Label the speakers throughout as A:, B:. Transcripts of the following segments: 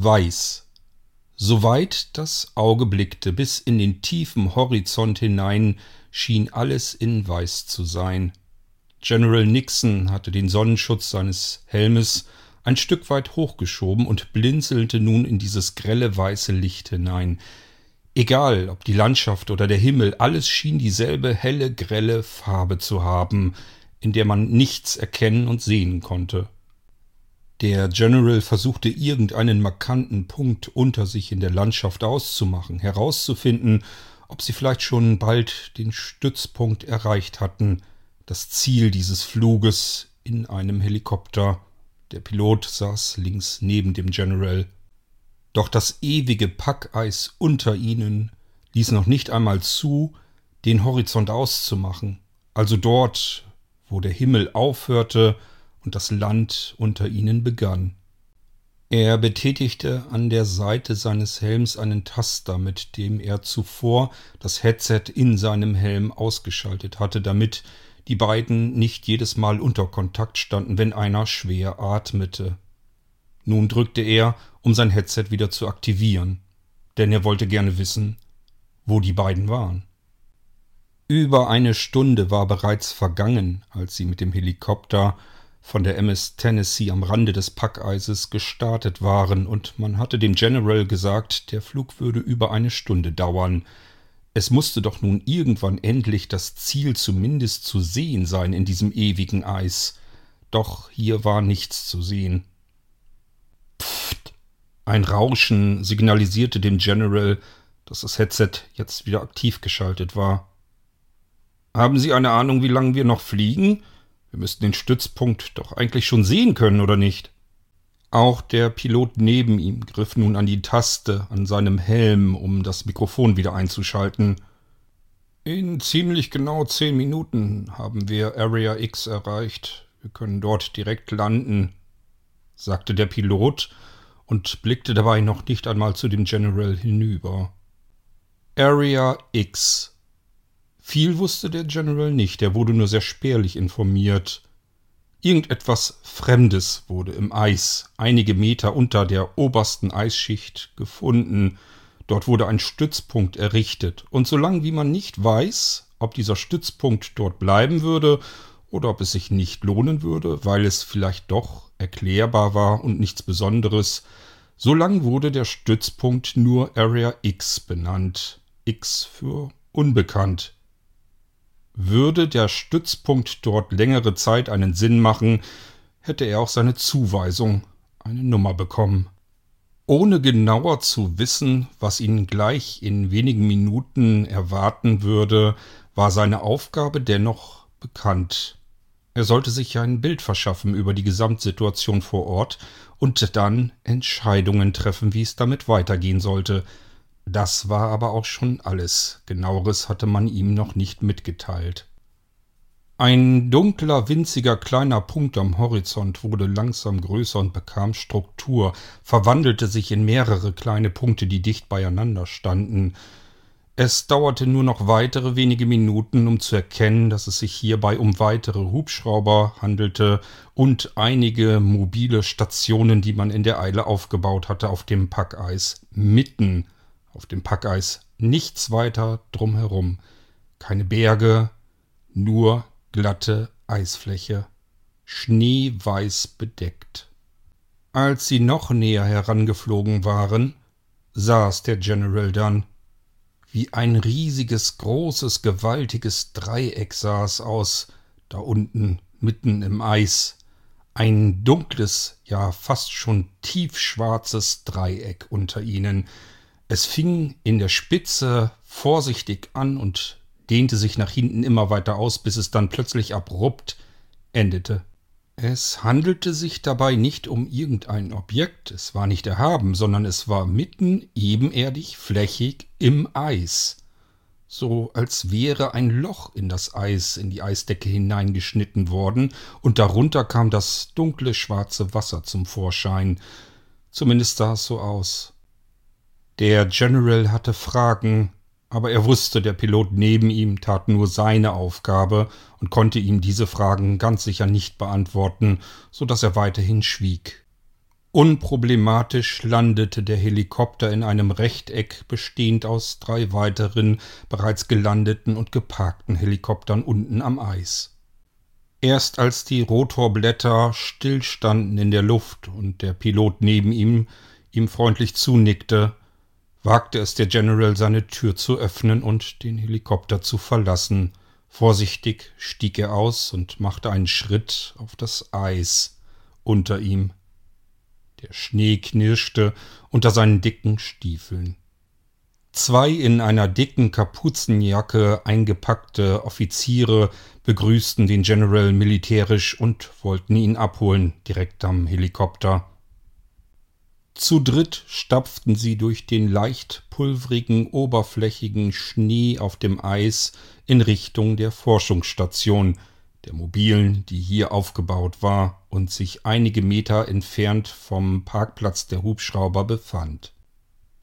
A: Weiß. Soweit das Auge blickte, bis in den tiefen Horizont hinein, schien alles in Weiß zu sein. General Nixon hatte den Sonnenschutz seines Helmes ein Stück weit hochgeschoben und blinzelte nun in dieses grelle weiße Licht hinein. Egal, ob die Landschaft oder der Himmel, alles schien dieselbe helle, grelle Farbe zu haben, in der man nichts erkennen und sehen konnte. Der General versuchte irgendeinen markanten Punkt unter sich in der Landschaft auszumachen, herauszufinden, ob sie vielleicht schon bald den Stützpunkt erreicht hatten, das Ziel dieses Fluges in einem Helikopter. Der Pilot saß links neben dem General. Doch das ewige Packeis unter ihnen ließ noch nicht einmal zu, den Horizont auszumachen, also dort, wo der Himmel aufhörte und das Land unter ihnen begann. Er betätigte an der Seite seines Helms einen Taster, mit dem er zuvor das Headset in seinem Helm ausgeschaltet hatte, damit die beiden nicht jedes Mal unter Kontakt standen, wenn einer schwer atmete. Nun drückte er, um sein Headset wieder zu aktivieren, denn er wollte gerne wissen, wo die beiden waren. Über eine Stunde war bereits vergangen, als sie mit dem Helikopter von der MS Tennessee am Rande des Packeises gestartet waren, und man hatte dem General gesagt, der Flug würde über eine Stunde dauern. Es musste doch nun irgendwann endlich das Ziel zumindest zu sehen sein in diesem ewigen Eis. Doch hier war nichts zu sehen. Pfft. Ein Rauschen signalisierte dem General, dass das Headset jetzt wieder aktiv geschaltet war. Haben Sie eine Ahnung, wie lange wir noch fliegen? Wir müssten den Stützpunkt doch eigentlich schon sehen können, oder nicht? Auch der Pilot neben ihm griff nun an die Taste an seinem Helm, um das Mikrofon wieder einzuschalten. In ziemlich genau zehn Minuten haben wir Area X erreicht. Wir können dort direkt landen, sagte der Pilot und blickte dabei noch nicht einmal zu dem General hinüber. Area X viel wusste der General nicht, er wurde nur sehr spärlich informiert. Irgendetwas Fremdes wurde im Eis, einige Meter unter der obersten Eisschicht, gefunden. Dort wurde ein Stützpunkt errichtet, und solange wie man nicht weiß, ob dieser Stützpunkt dort bleiben würde oder ob es sich nicht lohnen würde, weil es vielleicht doch erklärbar war und nichts Besonderes, solange wurde der Stützpunkt nur Area X benannt. X für unbekannt. Würde der Stützpunkt dort längere Zeit einen Sinn machen, hätte er auch seine Zuweisung, eine Nummer bekommen. Ohne genauer zu wissen, was ihn gleich in wenigen Minuten erwarten würde, war seine Aufgabe dennoch bekannt. Er sollte sich ein Bild verschaffen über die Gesamtsituation vor Ort und dann Entscheidungen treffen, wie es damit weitergehen sollte, das war aber auch schon alles. Genaueres hatte man ihm noch nicht mitgeteilt. Ein dunkler, winziger kleiner Punkt am Horizont wurde langsam größer und bekam Struktur, verwandelte sich in mehrere kleine Punkte, die dicht beieinander standen. Es dauerte nur noch weitere wenige Minuten, um zu erkennen, dass es sich hierbei um weitere Hubschrauber handelte und einige mobile Stationen, die man in der Eile aufgebaut hatte auf dem Packeis, mitten auf dem Packeis nichts weiter drumherum. Keine Berge, nur glatte Eisfläche, schneeweiß bedeckt. Als sie noch näher herangeflogen waren, saß der General dann. Wie ein riesiges, großes, gewaltiges Dreieck sah aus, da unten, mitten im Eis. Ein dunkles, ja fast schon tiefschwarzes Dreieck unter ihnen, es fing in der Spitze vorsichtig an und dehnte sich nach hinten immer weiter aus, bis es dann plötzlich abrupt endete. Es handelte sich dabei nicht um irgendein Objekt, es war nicht erhaben, sondern es war mitten ebenerdig flächig im Eis, so als wäre ein Loch in das Eis, in die Eisdecke hineingeschnitten worden, und darunter kam das dunkle schwarze Wasser zum Vorschein. Zumindest sah es so aus. Der General hatte Fragen, aber er wusste, der Pilot neben ihm tat nur seine Aufgabe und konnte ihm diese Fragen ganz sicher nicht beantworten, so dass er weiterhin schwieg. Unproblematisch landete der Helikopter in einem Rechteck, bestehend aus drei weiteren bereits gelandeten und geparkten Helikoptern unten am Eis. Erst als die Rotorblätter stillstanden in der Luft und der Pilot neben ihm ihm freundlich zunickte, wagte es der General, seine Tür zu öffnen und den Helikopter zu verlassen. Vorsichtig stieg er aus und machte einen Schritt auf das Eis unter ihm. Der Schnee knirschte unter seinen dicken Stiefeln. Zwei in einer dicken Kapuzenjacke eingepackte Offiziere begrüßten den General militärisch und wollten ihn abholen, direkt am Helikopter. Zu dritt stapften sie durch den leicht pulvrigen, oberflächigen Schnee auf dem Eis in Richtung der Forschungsstation, der mobilen, die hier aufgebaut war und sich einige Meter entfernt vom Parkplatz der Hubschrauber befand.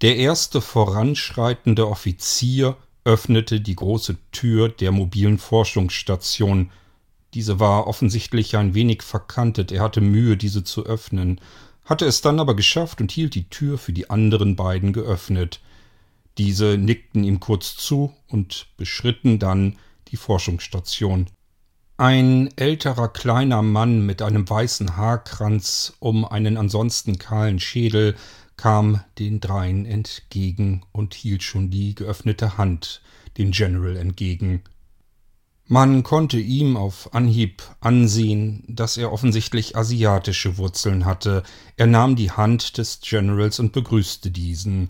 A: Der erste voranschreitende Offizier öffnete die große Tür der mobilen Forschungsstation. Diese war offensichtlich ein wenig verkantet, er hatte Mühe, diese zu öffnen, hatte es dann aber geschafft und hielt die Tür für die anderen beiden geöffnet. Diese nickten ihm kurz zu und beschritten dann die Forschungsstation. Ein älterer kleiner Mann mit einem weißen Haarkranz um einen ansonsten kahlen Schädel kam den dreien entgegen und hielt schon die geöffnete Hand dem General entgegen. Man konnte ihm auf Anhieb ansehen, dass er offensichtlich asiatische Wurzeln hatte. Er nahm die Hand des Generals und begrüßte diesen.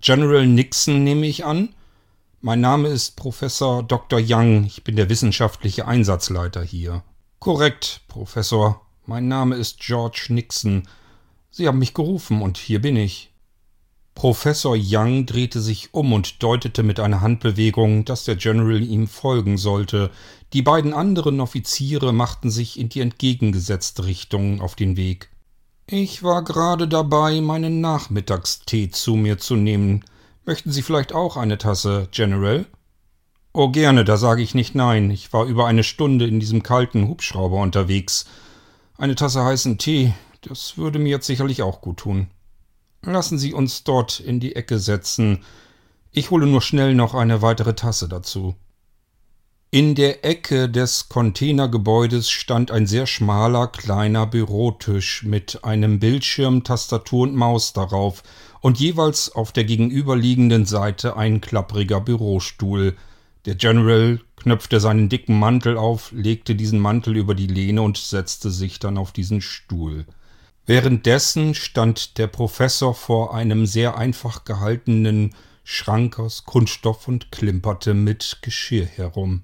A: General Nixon nehme ich an? Mein Name ist Professor Dr. Young, ich bin der wissenschaftliche Einsatzleiter hier. Korrekt, Professor. Mein Name ist George Nixon. Sie haben mich gerufen und hier bin ich. Professor Young drehte sich um und deutete mit einer Handbewegung, dass der General ihm folgen sollte. Die beiden anderen Offiziere machten sich in die entgegengesetzte Richtung auf den Weg. Ich war gerade dabei, meinen Nachmittagstee zu mir zu nehmen, Möchten Sie vielleicht auch eine Tasse, General? Oh, gerne, da sage ich nicht nein. Ich war über eine Stunde in diesem kalten Hubschrauber unterwegs. Eine Tasse heißen Tee, das würde mir jetzt sicherlich auch gut tun. Lassen Sie uns dort in die Ecke setzen. Ich hole nur schnell noch eine weitere Tasse dazu. In der Ecke des Containergebäudes stand ein sehr schmaler kleiner Bürotisch mit einem Bildschirm, Tastatur und Maus darauf und jeweils auf der gegenüberliegenden Seite ein klappriger Bürostuhl. Der General knöpfte seinen dicken Mantel auf, legte diesen Mantel über die Lehne und setzte sich dann auf diesen Stuhl. Währenddessen stand der Professor vor einem sehr einfach gehaltenen Schrank aus Kunststoff und klimperte mit Geschirr herum.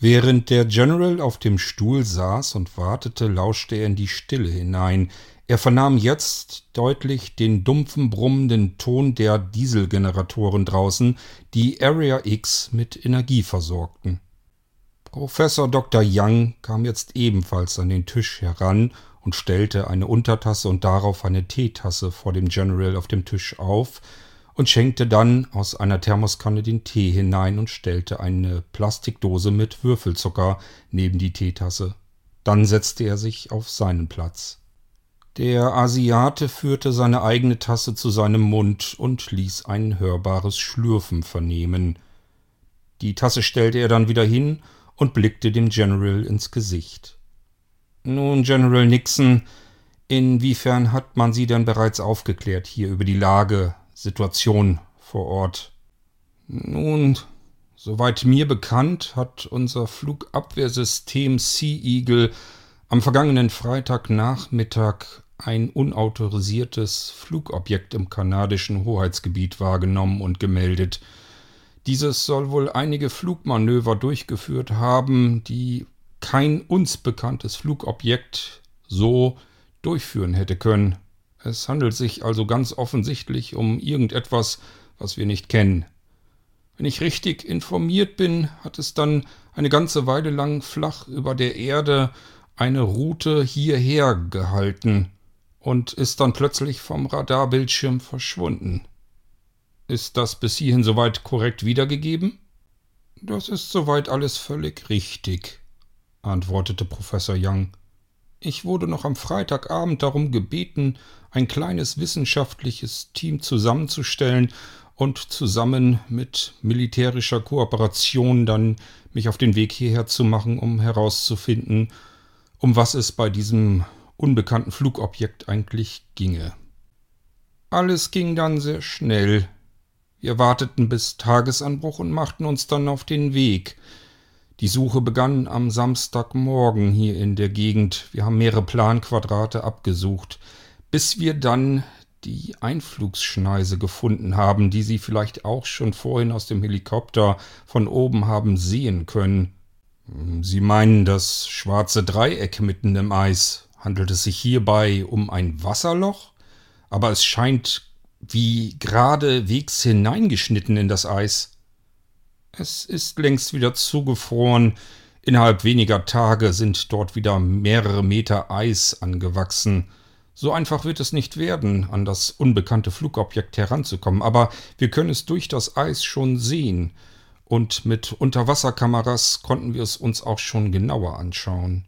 A: Während der General auf dem Stuhl saß und wartete, lauschte er in die Stille hinein. Er vernahm jetzt deutlich den dumpfen, brummenden Ton der Dieselgeneratoren draußen, die Area X mit Energie versorgten. Professor Dr. Young kam jetzt ebenfalls an den Tisch heran und stellte eine Untertasse und darauf eine Teetasse vor dem General auf dem Tisch auf, und schenkte dann aus einer Thermoskanne den Tee hinein und stellte eine Plastikdose mit Würfelzucker neben die Teetasse. Dann setzte er sich auf seinen Platz. Der Asiate führte seine eigene Tasse zu seinem Mund und ließ ein hörbares Schlürfen vernehmen. Die Tasse stellte er dann wieder hin und blickte dem General ins Gesicht. Nun, General Nixon, inwiefern hat man Sie denn bereits aufgeklärt hier über die Lage Situation vor Ort. Nun, soweit mir bekannt, hat unser Flugabwehrsystem Sea Eagle am vergangenen Freitagnachmittag ein unautorisiertes Flugobjekt im kanadischen Hoheitsgebiet wahrgenommen und gemeldet. Dieses soll wohl einige Flugmanöver durchgeführt haben, die kein uns bekanntes Flugobjekt so durchführen hätte können. Es handelt sich also ganz offensichtlich um irgendetwas, was wir nicht kennen. Wenn ich richtig informiert bin, hat es dann eine ganze Weile lang flach über der Erde eine Route hierher gehalten und ist dann plötzlich vom Radarbildschirm verschwunden. Ist das bis hierhin soweit korrekt wiedergegeben? Das ist soweit alles völlig richtig, antwortete Professor Young. Ich wurde noch am Freitagabend darum gebeten, ein kleines wissenschaftliches Team zusammenzustellen und zusammen mit militärischer Kooperation dann mich auf den Weg hierher zu machen, um herauszufinden, um was es bei diesem unbekannten Flugobjekt eigentlich ginge. Alles ging dann sehr schnell. Wir warteten bis Tagesanbruch und machten uns dann auf den Weg. Die Suche begann am Samstagmorgen hier in der Gegend. Wir haben mehrere Planquadrate abgesucht, bis wir dann die Einflugsschneise gefunden haben, die Sie vielleicht auch schon vorhin aus dem Helikopter von oben haben sehen können. Sie meinen das schwarze Dreieck mitten im Eis. Handelt es sich hierbei um ein Wasserloch? Aber es scheint wie geradewegs hineingeschnitten in das Eis. Es ist längst wieder zugefroren. Innerhalb weniger Tage sind dort wieder mehrere Meter Eis angewachsen. So einfach wird es nicht werden, an das unbekannte Flugobjekt heranzukommen, aber wir können es durch das Eis schon sehen, und mit Unterwasserkameras konnten wir es uns auch schon genauer anschauen.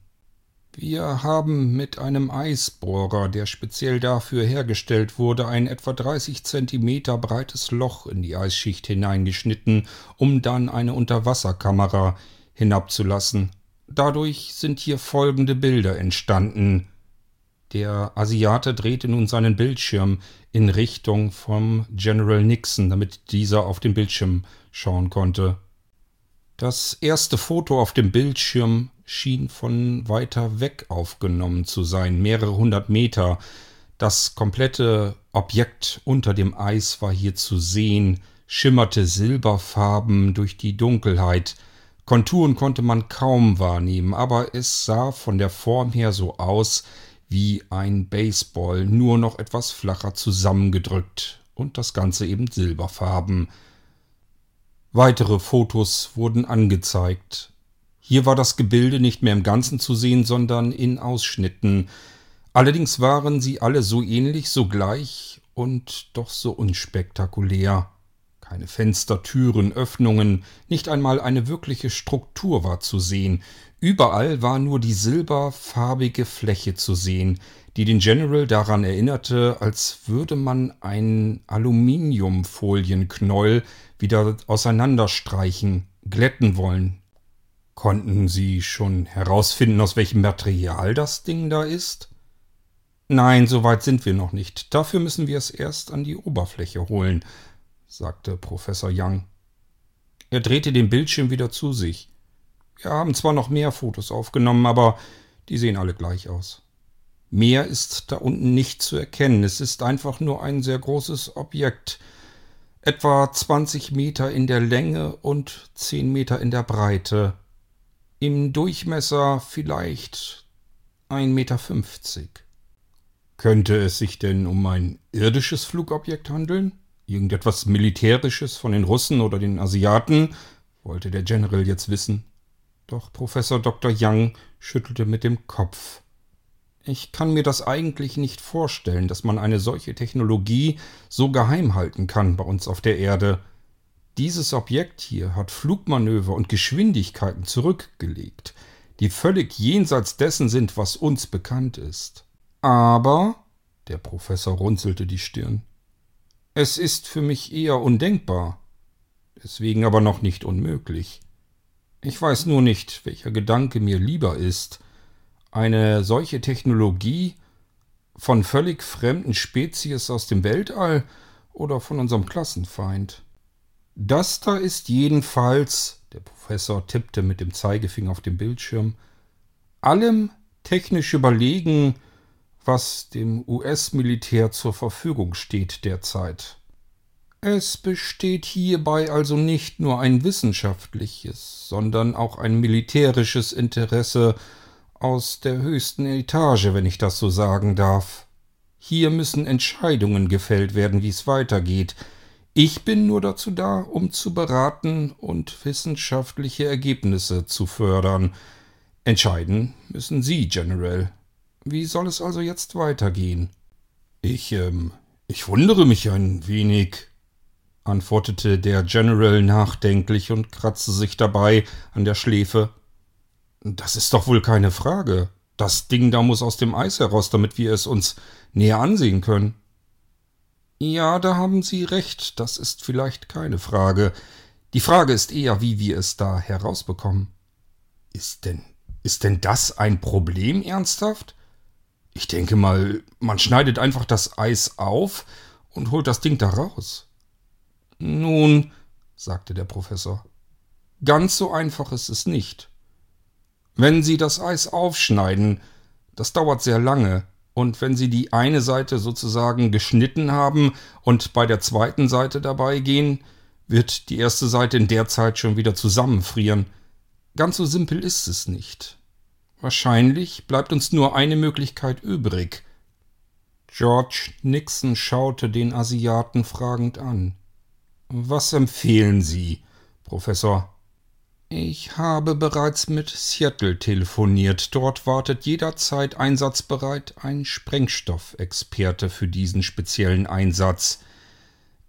A: Wir haben mit einem Eisbohrer, der speziell dafür hergestellt wurde, ein etwa 30 Zentimeter breites Loch in die Eisschicht hineingeschnitten, um dann eine Unterwasserkamera hinabzulassen. Dadurch sind hier folgende Bilder entstanden. Der Asiate drehte nun seinen Bildschirm in Richtung vom General Nixon, damit dieser auf den Bildschirm schauen konnte. Das erste Foto auf dem Bildschirm schien von weiter weg aufgenommen zu sein, mehrere hundert Meter. Das komplette Objekt unter dem Eis war hier zu sehen, schimmerte silberfarben durch die Dunkelheit. Konturen konnte man kaum wahrnehmen, aber es sah von der Form her so aus wie ein Baseball, nur noch etwas flacher zusammengedrückt und das Ganze eben silberfarben. Weitere Fotos wurden angezeigt. Hier war das Gebilde nicht mehr im Ganzen zu sehen, sondern in Ausschnitten. Allerdings waren sie alle so ähnlich, so gleich und doch so unspektakulär. Keine Fenster, Türen, Öffnungen, nicht einmal eine wirkliche Struktur war zu sehen. Überall war nur die silberfarbige Fläche zu sehen, die den General daran erinnerte, als würde man einen Aluminiumfolienknäuel wieder auseinanderstreichen, glätten wollen. Konnten Sie schon herausfinden, aus welchem Material das Ding da ist? Nein, so weit sind wir noch nicht. Dafür müssen wir es erst an die Oberfläche holen, sagte Professor Young. Er drehte den Bildschirm wieder zu sich. Wir haben zwar noch mehr Fotos aufgenommen, aber die sehen alle gleich aus. Mehr ist da unten nicht zu erkennen. Es ist einfach nur ein sehr großes Objekt, etwa 20 Meter in der Länge und 10 Meter in der Breite. Im Durchmesser vielleicht 1,50 Meter. Könnte es sich denn um ein irdisches Flugobjekt handeln? Irgendetwas Militärisches von den Russen oder den Asiaten? wollte der General jetzt wissen. Doch Professor Dr. Young schüttelte mit dem Kopf. Ich kann mir das eigentlich nicht vorstellen, dass man eine solche Technologie so geheim halten kann bei uns auf der Erde. Dieses Objekt hier hat Flugmanöver und Geschwindigkeiten zurückgelegt, die völlig jenseits dessen sind, was uns bekannt ist. Aber, der Professor runzelte die Stirn, es ist für mich eher undenkbar, deswegen aber noch nicht unmöglich. Ich weiß nur nicht, welcher Gedanke mir lieber ist, eine solche Technologie von völlig fremden Spezies aus dem Weltall oder von unserem Klassenfeind. Das da ist jedenfalls, der Professor tippte mit dem Zeigefinger auf dem Bildschirm, allem technisch überlegen, was dem US-Militär zur Verfügung steht derzeit. Es besteht hierbei also nicht nur ein wissenschaftliches, sondern auch ein militärisches Interesse aus der höchsten Etage, wenn ich das so sagen darf. Hier müssen Entscheidungen gefällt werden, wie es weitergeht, ich bin nur dazu da, um zu beraten und wissenschaftliche Ergebnisse zu fördern. Entscheiden müssen Sie, General. Wie soll es also jetzt weitergehen? Ich, ähm, ich wundere mich ein wenig, antwortete der General nachdenklich und kratzte sich dabei an der Schläfe. Das ist doch wohl keine Frage. Das Ding da muss aus dem Eis heraus, damit wir es uns näher ansehen können. Ja, da haben Sie recht, das ist vielleicht keine Frage. Die Frage ist eher, wie wir es da herausbekommen. Ist denn, ist denn das ein Problem ernsthaft? Ich denke mal, man schneidet einfach das Eis auf und holt das Ding da raus. Nun, sagte der Professor, ganz so einfach ist es nicht. Wenn Sie das Eis aufschneiden, das dauert sehr lange, und wenn Sie die eine Seite sozusagen geschnitten haben und bei der zweiten Seite dabei gehen, wird die erste Seite in der Zeit schon wieder zusammenfrieren. Ganz so simpel ist es nicht. Wahrscheinlich bleibt uns nur eine Möglichkeit übrig. George Nixon schaute den Asiaten fragend an. Was empfehlen Sie, Professor? Ich habe bereits mit Seattle telefoniert. Dort wartet jederzeit einsatzbereit ein Sprengstoffexperte für diesen speziellen Einsatz.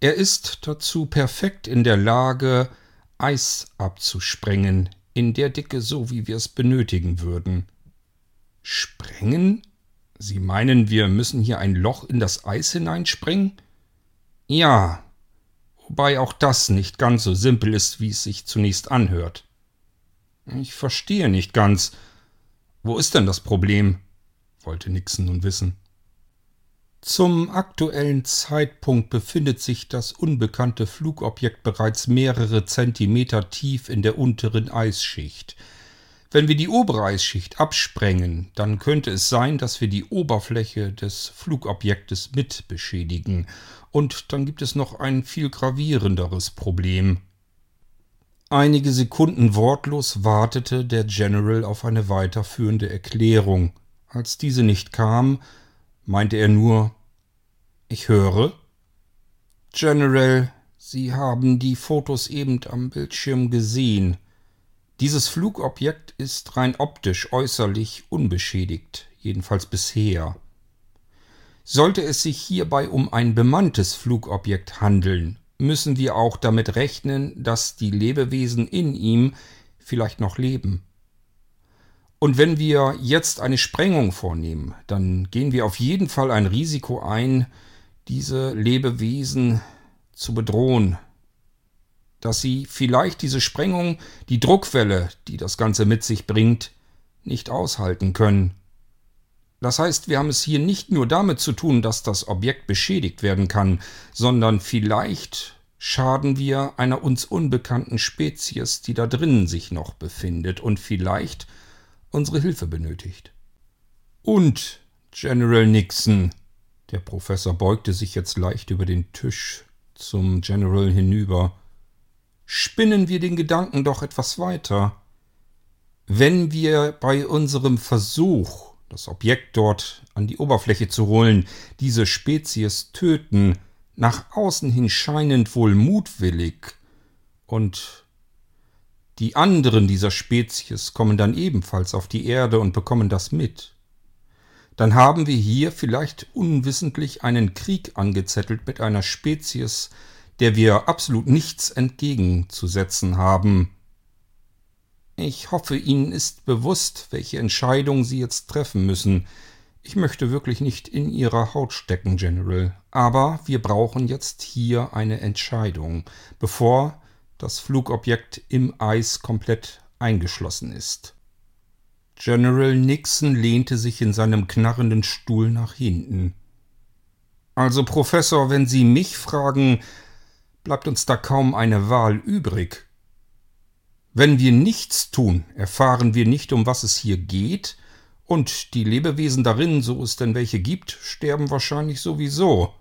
A: Er ist dazu perfekt in der Lage, Eis abzusprengen, in der Dicke so, wie wir es benötigen würden. Sprengen? Sie meinen, wir müssen hier ein Loch in das Eis hineinsprengen? Ja, wobei auch das nicht ganz so simpel ist, wie es sich zunächst anhört. Ich verstehe nicht ganz. Wo ist denn das Problem? wollte Nixon nun wissen. Zum aktuellen Zeitpunkt befindet sich das unbekannte Flugobjekt bereits mehrere Zentimeter tief in der unteren Eisschicht. Wenn wir die obere Eisschicht absprengen, dann könnte es sein, dass wir die Oberfläche des Flugobjektes mit beschädigen. Und dann gibt es noch ein viel gravierenderes Problem. Einige Sekunden wortlos wartete der General auf eine weiterführende Erklärung. Als diese nicht kam, meinte er nur Ich höre. General, Sie haben die Fotos eben am Bildschirm gesehen. Dieses Flugobjekt ist rein optisch äußerlich unbeschädigt, jedenfalls bisher. Sollte es sich hierbei um ein bemanntes Flugobjekt handeln, müssen wir auch damit rechnen, dass die Lebewesen in ihm vielleicht noch leben. Und wenn wir jetzt eine Sprengung vornehmen, dann gehen wir auf jeden Fall ein Risiko ein, diese Lebewesen zu bedrohen, dass sie vielleicht diese Sprengung, die Druckwelle, die das Ganze mit sich bringt, nicht aushalten können. Das heißt, wir haben es hier nicht nur damit zu tun, dass das Objekt beschädigt werden kann, sondern vielleicht schaden wir einer uns unbekannten Spezies, die da drinnen sich noch befindet und vielleicht unsere Hilfe benötigt. Und, General Nixon, der Professor beugte sich jetzt leicht über den Tisch zum General hinüber, spinnen wir den Gedanken doch etwas weiter. Wenn wir bei unserem Versuch, das Objekt dort an die Oberfläche zu holen, diese Spezies töten, nach außen hin scheinend wohl mutwillig, und die anderen dieser Spezies kommen dann ebenfalls auf die Erde und bekommen das mit. Dann haben wir hier vielleicht unwissentlich einen Krieg angezettelt mit einer Spezies, der wir absolut nichts entgegenzusetzen haben, ich hoffe, Ihnen ist bewusst, welche Entscheidung Sie jetzt treffen müssen. Ich möchte wirklich nicht in Ihrer Haut stecken, General, aber wir brauchen jetzt hier eine Entscheidung, bevor das Flugobjekt im Eis komplett eingeschlossen ist. General Nixon lehnte sich in seinem knarrenden Stuhl nach hinten. Also, Professor, wenn Sie mich fragen, bleibt uns da kaum eine Wahl übrig. Wenn wir nichts tun, erfahren wir nicht, um was es hier geht, und die Lebewesen darin, so es denn welche gibt, sterben wahrscheinlich sowieso.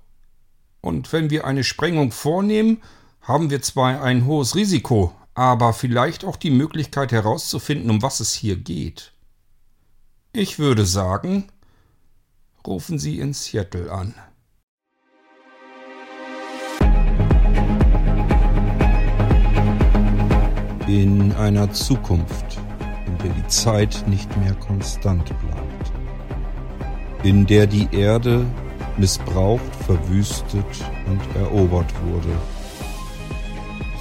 A: Und wenn wir eine Sprengung vornehmen, haben wir zwar ein hohes Risiko, aber vielleicht auch die Möglichkeit herauszufinden, um was es hier geht. Ich würde sagen, rufen Sie in Seattle an.
B: In einer Zukunft, in der die Zeit nicht mehr konstant bleibt, in der die Erde missbraucht, verwüstet und erobert wurde,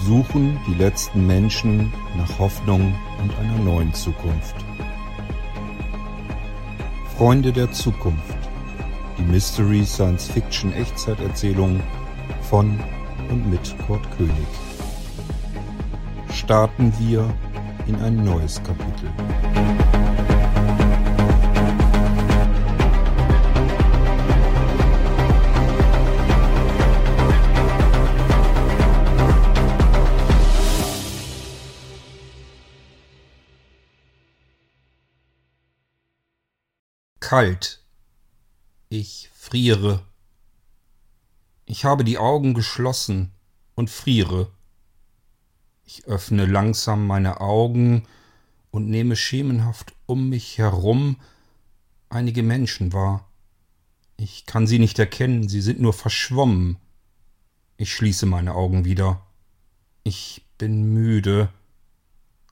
B: suchen die letzten Menschen nach Hoffnung und einer neuen Zukunft. Freunde der Zukunft. Die Mystery Science Fiction Echtzeiterzählung von und mit Kurt König. Starten wir in ein neues Kapitel.
A: kalt. Ich friere. Ich habe die Augen geschlossen und friere. Ich öffne langsam meine Augen und nehme schemenhaft um mich herum einige Menschen wahr. Ich kann sie nicht erkennen, sie sind nur verschwommen. Ich schließe meine Augen wieder. Ich bin müde,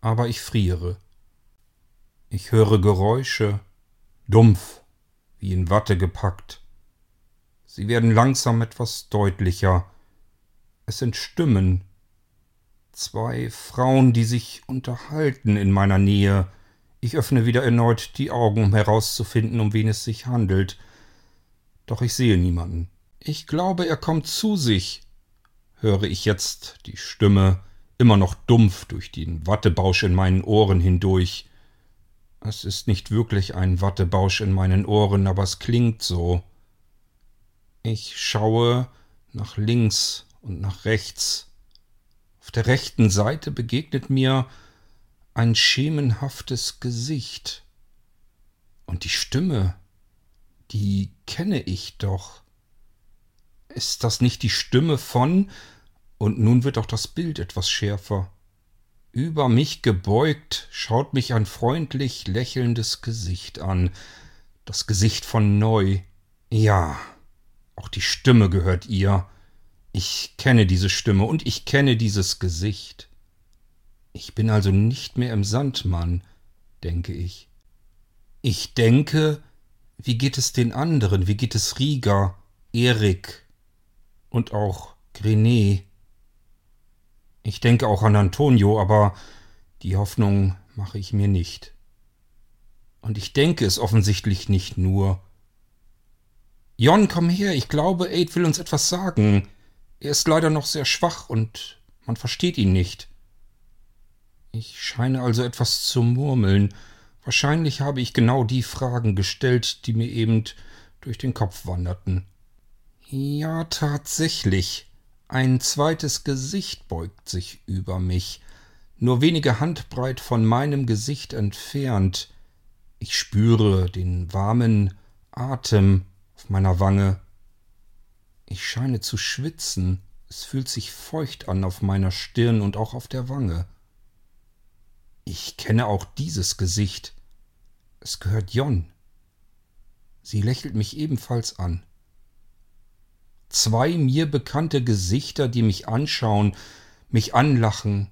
A: aber ich friere. Ich höre Geräusche, dumpf, wie in Watte gepackt. Sie werden langsam etwas deutlicher. Es sind Stimmen. Zwei Frauen, die sich unterhalten in meiner Nähe. Ich öffne wieder erneut die Augen, um herauszufinden, um wen es sich handelt. Doch ich sehe niemanden. Ich glaube, er kommt zu sich, höre ich jetzt die Stimme, immer noch dumpf durch den Wattebausch in meinen Ohren hindurch. Es ist nicht wirklich ein Wattebausch in meinen Ohren, aber es klingt so. Ich schaue nach links und nach rechts. Auf der rechten Seite begegnet mir ein schemenhaftes Gesicht. Und die Stimme, die kenne ich doch. Ist das nicht die Stimme von? Und nun wird auch das Bild etwas schärfer. Über mich gebeugt schaut mich ein freundlich lächelndes Gesicht an, das Gesicht von Neu. Ja, auch die Stimme gehört ihr. Ich kenne diese Stimme und ich kenne dieses Gesicht. Ich bin also nicht mehr im Sandmann, denke ich. Ich denke, wie geht es den anderen, wie geht es Rieger, Erik und auch Grenet? Ich denke auch an Antonio, aber die Hoffnung mache ich mir nicht. Und ich denke es offensichtlich nicht nur. Jon, komm her, ich glaube, Aid will uns etwas sagen. Er ist leider noch sehr schwach und man versteht ihn nicht. Ich scheine also etwas zu murmeln. Wahrscheinlich habe ich genau die Fragen gestellt, die mir eben durch den Kopf wanderten. Ja, tatsächlich. Ein zweites Gesicht beugt sich über mich, nur wenige Handbreit von meinem Gesicht entfernt. Ich spüre den warmen Atem auf meiner Wange. Ich scheine zu schwitzen, es fühlt sich feucht an auf meiner Stirn und auch auf der Wange. Ich kenne auch dieses Gesicht. Es gehört Jon. Sie lächelt mich ebenfalls an zwei mir bekannte Gesichter, die mich anschauen, mich anlachen,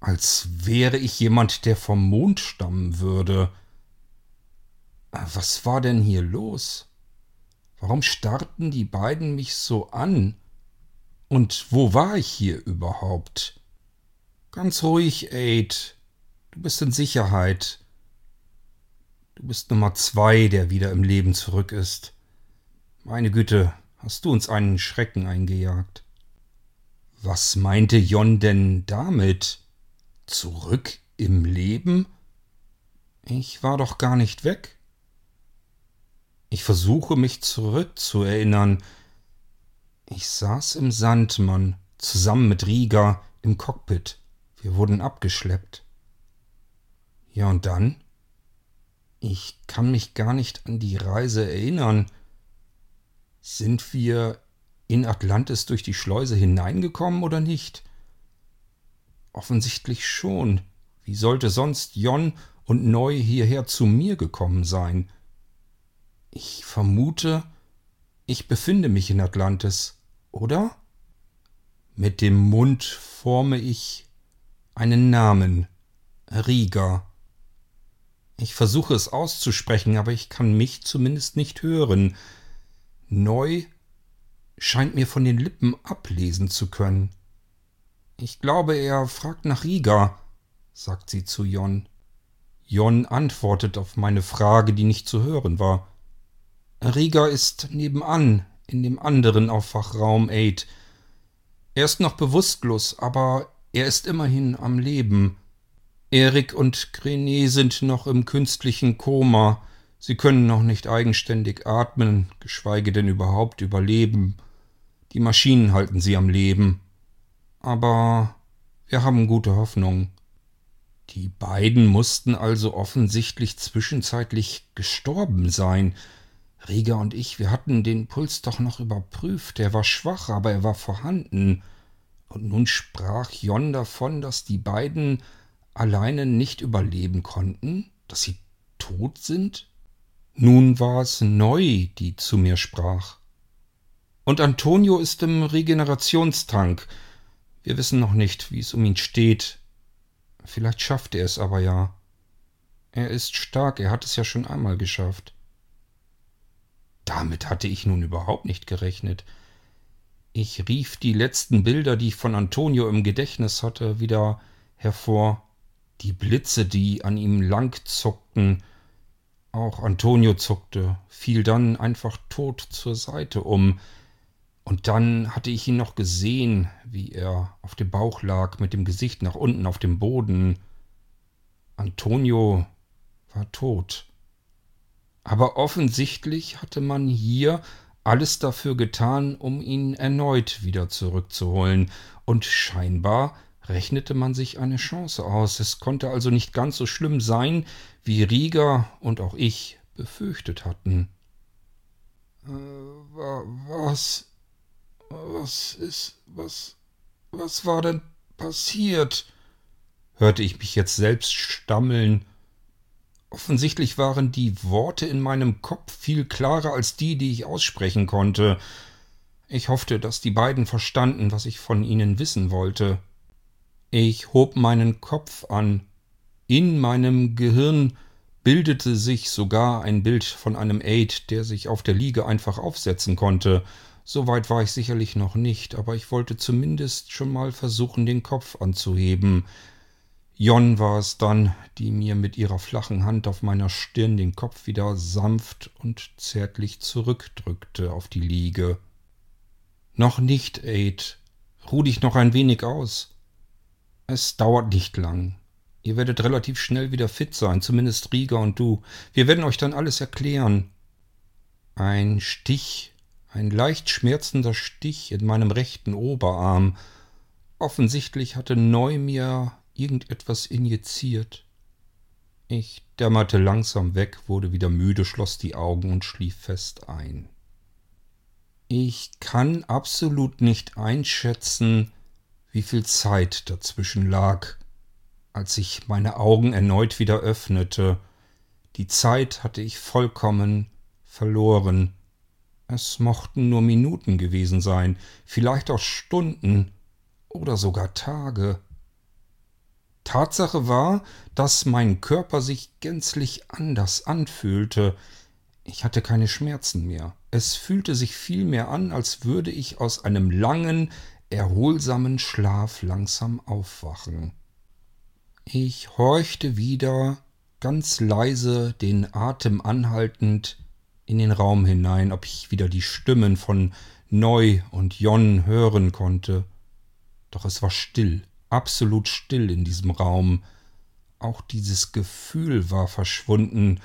A: als wäre ich jemand, der vom Mond stammen würde. Was war denn hier los? Warum starrten die beiden mich so an? Und wo war ich hier überhaupt? Ganz ruhig, Aid. Du bist in Sicherheit. Du bist Nummer zwei, der wieder im Leben zurück ist. Meine Güte, hast du uns einen Schrecken eingejagt. Was meinte Jon denn damit? Zurück im Leben? Ich war doch gar nicht weg. Ich versuche mich zurückzuerinnern. Ich saß im Sandmann, zusammen mit Rieger, im Cockpit. Wir wurden abgeschleppt. Ja, und dann? Ich kann mich gar nicht an die Reise erinnern. Sind wir in Atlantis durch die Schleuse hineingekommen oder nicht? Offensichtlich schon. Wie sollte sonst Jon und Neu hierher zu mir gekommen sein? Ich vermute, ich befinde mich in Atlantis, oder? Mit dem Mund forme ich einen Namen. Riga. Ich versuche es auszusprechen, aber ich kann mich zumindest nicht hören. Neu scheint mir von den Lippen ablesen zu können. Ich glaube, er fragt nach Riga, sagt sie zu Jon. Jon antwortet auf meine Frage, die nicht zu hören war. Rieger ist nebenan, in dem anderen Aufwachraum 8. Er ist noch bewusstlos, aber er ist immerhin am Leben. Erik und Grenet sind noch im künstlichen Koma. Sie können noch nicht eigenständig atmen, geschweige denn überhaupt überleben. Die Maschinen halten sie am Leben. Aber wir haben gute Hoffnung. Die beiden mussten also offensichtlich zwischenzeitlich gestorben sein. Rieger und ich, wir hatten den Puls doch noch überprüft. Er war schwach, aber er war vorhanden. Und nun sprach Jon davon, dass die beiden alleine nicht überleben konnten, dass sie tot sind? Nun war es Neu, die zu mir sprach. Und Antonio ist im Regenerationstank. Wir wissen noch nicht, wie es um ihn steht. Vielleicht schafft er es aber ja. Er ist stark, er hat es ja schon einmal geschafft. Damit hatte ich nun überhaupt nicht gerechnet. Ich rief die letzten Bilder, die ich von Antonio im Gedächtnis hatte, wieder hervor. Die Blitze, die an ihm lang zuckten. Auch Antonio zuckte, fiel dann einfach tot zur Seite um. Und dann hatte ich ihn noch gesehen, wie er auf dem Bauch lag, mit dem Gesicht nach unten auf dem Boden. Antonio war tot. Aber offensichtlich hatte man hier alles dafür getan, um ihn erneut wieder zurückzuholen, und scheinbar rechnete man sich eine Chance aus. Es konnte also nicht ganz so schlimm sein, wie Rieger und auch ich befürchtet hatten. Äh, was. Was ist. Was. Was war denn passiert? hörte ich mich jetzt selbst stammeln Offensichtlich waren die Worte in meinem Kopf viel klarer als die, die ich aussprechen konnte. Ich hoffte, dass die beiden verstanden, was ich von ihnen wissen wollte. Ich hob meinen Kopf an. In meinem Gehirn bildete sich sogar ein Bild von einem Aid, der sich auf der Liege einfach aufsetzen konnte. Soweit war ich sicherlich noch nicht, aber ich wollte zumindest schon mal versuchen, den Kopf anzuheben. Jon war es dann, die mir mit ihrer flachen Hand auf meiner Stirn den Kopf wieder sanft und zärtlich zurückdrückte auf die Liege. Noch nicht, Aid. Ruh dich noch ein wenig aus. Es dauert nicht lang. Ihr werdet relativ schnell wieder fit sein, zumindest Rieger und du. Wir werden euch dann alles erklären. Ein Stich, ein leicht schmerzender Stich in meinem rechten Oberarm. Offensichtlich hatte Neu mir irgendetwas injiziert. Ich dämmerte langsam weg, wurde wieder müde, schloss die Augen und schlief fest ein. Ich kann absolut nicht einschätzen, wie viel Zeit dazwischen lag, als ich meine Augen erneut wieder öffnete. Die Zeit hatte ich vollkommen verloren. Es mochten nur Minuten gewesen sein, vielleicht auch Stunden oder sogar Tage. Tatsache war, dass mein Körper sich gänzlich anders anfühlte. Ich hatte keine Schmerzen mehr. Es fühlte sich vielmehr an, als würde ich aus einem langen, erholsamen Schlaf langsam aufwachen. Ich horchte wieder, ganz leise, den Atem anhaltend, in den Raum hinein, ob ich wieder die Stimmen von Neu und Jon hören konnte. Doch es war still absolut still in diesem Raum. Auch dieses Gefühl war verschwunden,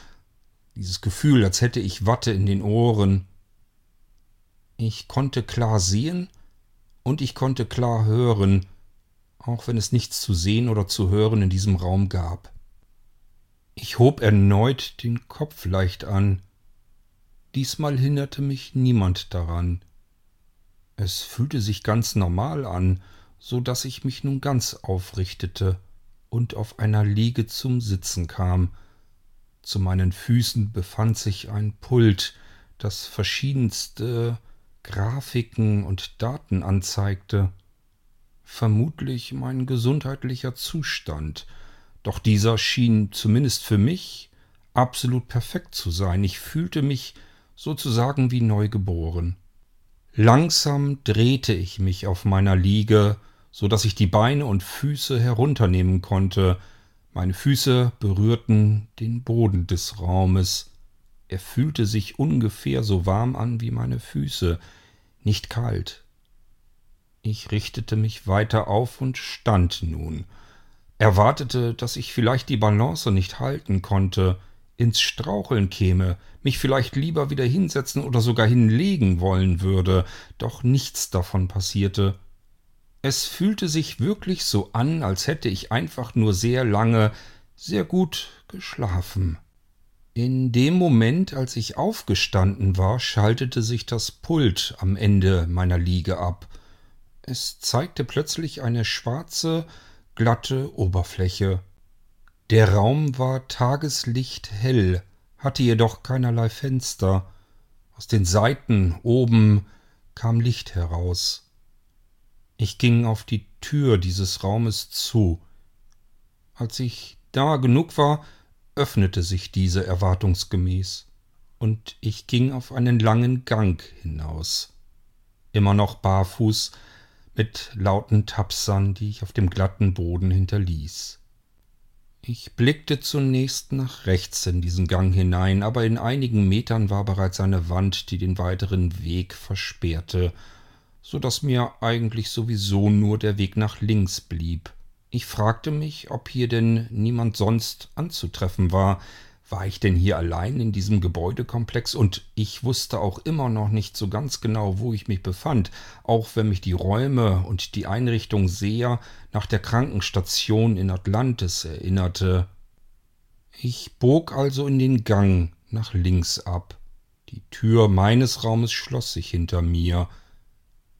A: dieses Gefühl, als hätte ich Watte in den Ohren. Ich konnte klar sehen und ich konnte klar hören, auch wenn es nichts zu sehen oder zu hören in diesem Raum gab. Ich hob erneut den Kopf leicht an. Diesmal hinderte mich niemand daran. Es fühlte sich ganz normal an, so dass ich mich nun ganz aufrichtete und auf einer Liege zum Sitzen kam. Zu meinen Füßen befand sich ein Pult, das verschiedenste Grafiken und Daten anzeigte. Vermutlich mein gesundheitlicher Zustand, doch dieser schien zumindest für mich absolut perfekt zu sein. Ich fühlte mich sozusagen wie neugeboren. Langsam drehte ich mich auf meiner Liege, so dass ich die Beine und Füße herunternehmen konnte. Meine Füße berührten den Boden des Raumes. Er fühlte sich ungefähr so warm an wie meine Füße, nicht kalt. Ich richtete mich weiter auf und stand nun, erwartete, dass ich vielleicht die Balance nicht halten konnte, ins Straucheln käme, mich vielleicht lieber wieder hinsetzen oder sogar hinlegen wollen würde, doch nichts davon passierte. Es fühlte sich wirklich so an, als hätte ich einfach nur sehr lange, sehr gut geschlafen. In dem Moment, als ich aufgestanden war, schaltete sich das Pult am Ende meiner Liege ab. Es zeigte plötzlich eine schwarze, glatte Oberfläche. Der Raum war tageslichthell, hatte jedoch keinerlei Fenster. Aus den Seiten oben kam Licht heraus. Ich ging auf die Tür dieses Raumes zu. Als ich da genug war, öffnete sich diese erwartungsgemäß, und ich ging auf einen langen Gang hinaus. Immer noch barfuß, mit lauten Tapsern, die ich auf dem glatten Boden hinterließ. Ich blickte zunächst nach rechts in diesen Gang hinein, aber in einigen Metern war bereits eine Wand, die den weiteren Weg versperrte, so dass mir eigentlich sowieso nur der Weg nach links blieb. Ich fragte mich, ob hier denn niemand sonst anzutreffen war, war ich denn hier allein in diesem Gebäudekomplex und ich wusste auch immer noch nicht so ganz genau, wo ich mich befand, auch wenn mich die Räume und die Einrichtung sehr nach der Krankenstation in Atlantis erinnerte. Ich bog also in den Gang nach links ab. Die Tür meines Raumes schloss sich hinter mir.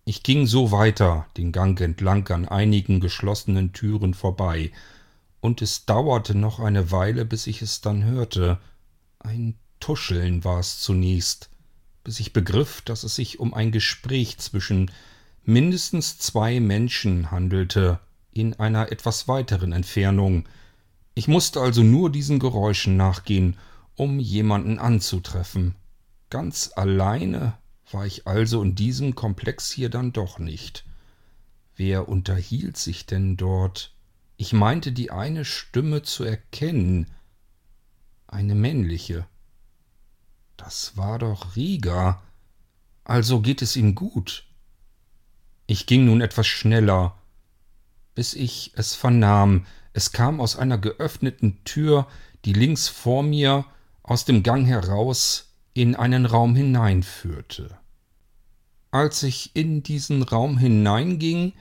A: Ich ging so weiter, den Gang entlang an einigen geschlossenen Türen vorbei, und es dauerte noch eine Weile, bis ich es dann hörte. Ein Tuscheln war es zunächst, bis ich begriff, dass es sich um ein Gespräch zwischen mindestens zwei Menschen handelte, in einer etwas weiteren Entfernung. Ich musste also nur diesen Geräuschen nachgehen, um jemanden anzutreffen. Ganz alleine war ich also in diesem Komplex hier dann doch nicht. Wer unterhielt sich denn dort? Ich meinte die eine Stimme zu erkennen. Eine männliche. Das war doch Rieger. Also geht es ihm gut. Ich ging nun etwas schneller, bis ich es vernahm. Es kam aus einer geöffneten Tür, die links vor mir aus dem Gang heraus in einen Raum hineinführte. Als ich in diesen Raum hineinging,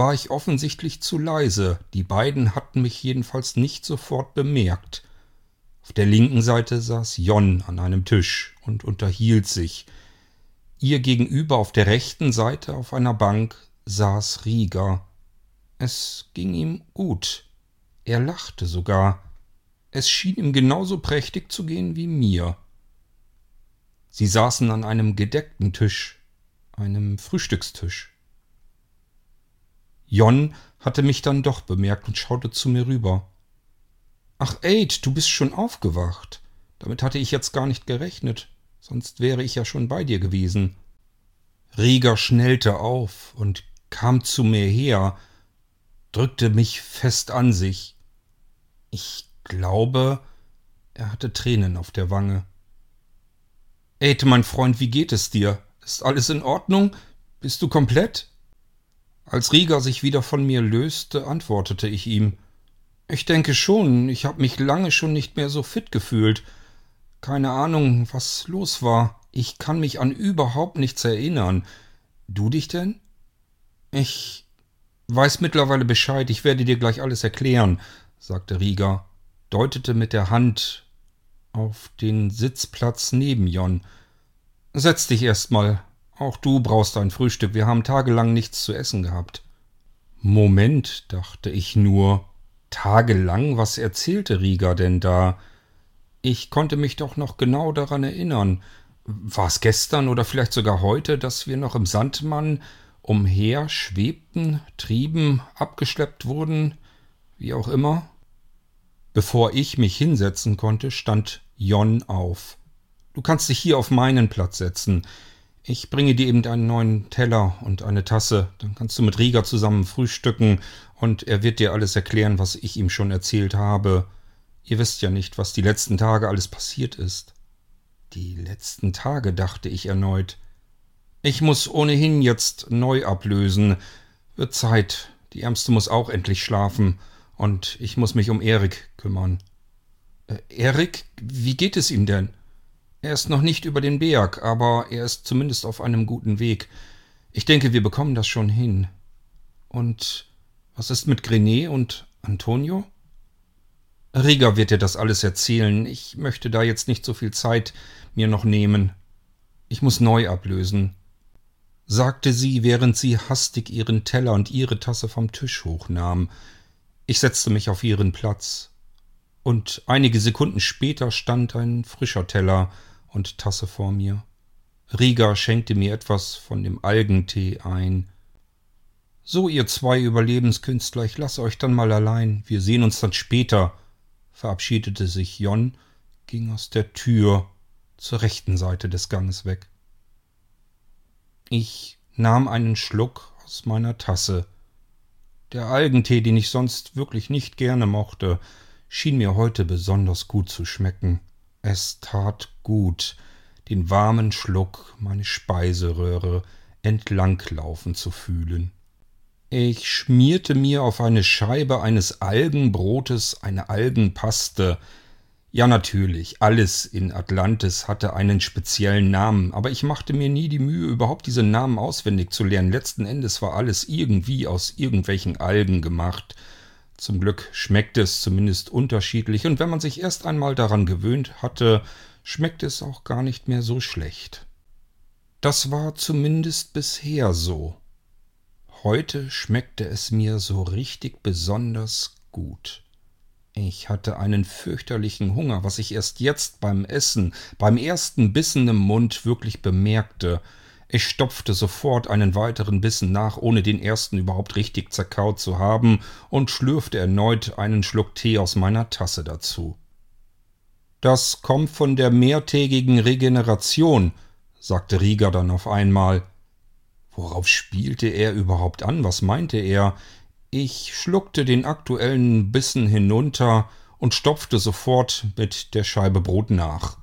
A: war ich offensichtlich zu leise, die beiden hatten mich jedenfalls nicht sofort bemerkt. Auf der linken Seite saß Jon an einem Tisch und unterhielt sich. Ihr gegenüber auf der rechten Seite auf einer Bank saß Rieger. Es ging ihm gut. Er lachte sogar. Es schien ihm genauso prächtig zu gehen wie mir. Sie saßen an einem gedeckten Tisch, einem Frühstückstisch. Jon hatte mich dann doch bemerkt und schaute zu mir rüber. Ach, Aid, du bist schon aufgewacht. Damit hatte ich jetzt gar nicht gerechnet, sonst wäre ich ja schon bei dir gewesen. Rieger schnellte auf und kam zu mir her, drückte mich fest an sich. Ich glaube, er hatte Tränen auf der Wange. Aid, mein Freund, wie geht es dir? Ist alles in Ordnung? Bist du komplett? Als Rieger sich wieder von mir löste, antwortete ich ihm Ich denke schon, ich habe mich lange schon nicht mehr so fit gefühlt. Keine Ahnung, was los war. Ich kann mich an überhaupt nichts erinnern. Du dich denn? Ich weiß mittlerweile Bescheid, ich werde dir gleich alles erklären, sagte Rieger, deutete mit der Hand auf den Sitzplatz neben Jon. Setz dich erst mal, auch du brauchst ein Frühstück, wir haben tagelang nichts zu essen gehabt. Moment, dachte ich nur. Tagelang, was erzählte Rieger denn da? Ich konnte mich doch noch genau daran erinnern. War es gestern oder vielleicht sogar heute, dass wir noch im Sandmann umher schwebten, trieben, abgeschleppt wurden, wie auch immer? Bevor ich mich hinsetzen konnte, stand Jon auf. Du kannst dich hier auf meinen Platz setzen. Ich bringe dir eben einen neuen Teller und eine Tasse. Dann kannst du mit Rieger zusammen frühstücken und er wird dir alles erklären, was ich ihm schon erzählt habe. Ihr wisst ja nicht, was die letzten Tage alles passiert ist. Die letzten Tage, dachte ich erneut. Ich muss ohnehin jetzt neu ablösen. Wird Zeit. Die Ärmste muss auch endlich schlafen. Und ich muss mich um Erik kümmern. Äh, Erik, wie geht es ihm denn? Er ist noch nicht über den Berg, aber er ist zumindest auf einem guten Weg. Ich denke, wir bekommen das schon hin. Und was ist mit Grenet und Antonio? Rieger wird dir das alles erzählen. Ich möchte da jetzt nicht so viel Zeit mir noch nehmen. Ich muss neu ablösen, sagte sie, während sie hastig ihren Teller und ihre Tasse vom Tisch hochnahm. Ich setzte mich auf ihren Platz. Und einige Sekunden später stand ein frischer Teller, und Tasse vor mir. Rieger schenkte mir etwas von dem Algentee ein. So, ihr zwei Überlebenskünstler, ich lasse euch dann mal allein. Wir sehen uns dann später, verabschiedete sich Jon, ging aus der Tür zur rechten Seite des Ganges weg. Ich nahm einen Schluck aus meiner Tasse. Der Algentee, den ich sonst wirklich nicht gerne mochte, schien mir heute besonders gut zu schmecken. Es tat gut, den warmen Schluck meine Speiseröhre entlanglaufen zu fühlen. Ich schmierte mir auf eine Scheibe eines Algenbrotes eine Algenpaste. Ja, natürlich, alles in Atlantis hatte einen speziellen Namen, aber ich machte mir nie die Mühe, überhaupt diese Namen auswendig zu lernen. Letzten Endes war alles irgendwie aus irgendwelchen Algen gemacht. Zum Glück schmeckte es zumindest unterschiedlich, und wenn man sich erst einmal daran gewöhnt hatte, schmeckte es auch gar nicht mehr so schlecht. Das war zumindest bisher so. Heute schmeckte es mir so richtig besonders gut. Ich hatte einen fürchterlichen Hunger, was ich erst jetzt beim Essen, beim ersten Bissen im Mund wirklich bemerkte, ich stopfte sofort einen weiteren Bissen nach, ohne den ersten überhaupt richtig zerkaut zu haben, und schlürfte erneut einen Schluck Tee aus meiner Tasse dazu. Das kommt von der mehrtägigen Regeneration, sagte Rieger dann auf einmal. Worauf spielte er überhaupt an? Was meinte er? Ich schluckte den aktuellen Bissen hinunter und stopfte sofort mit der Scheibe Brot nach.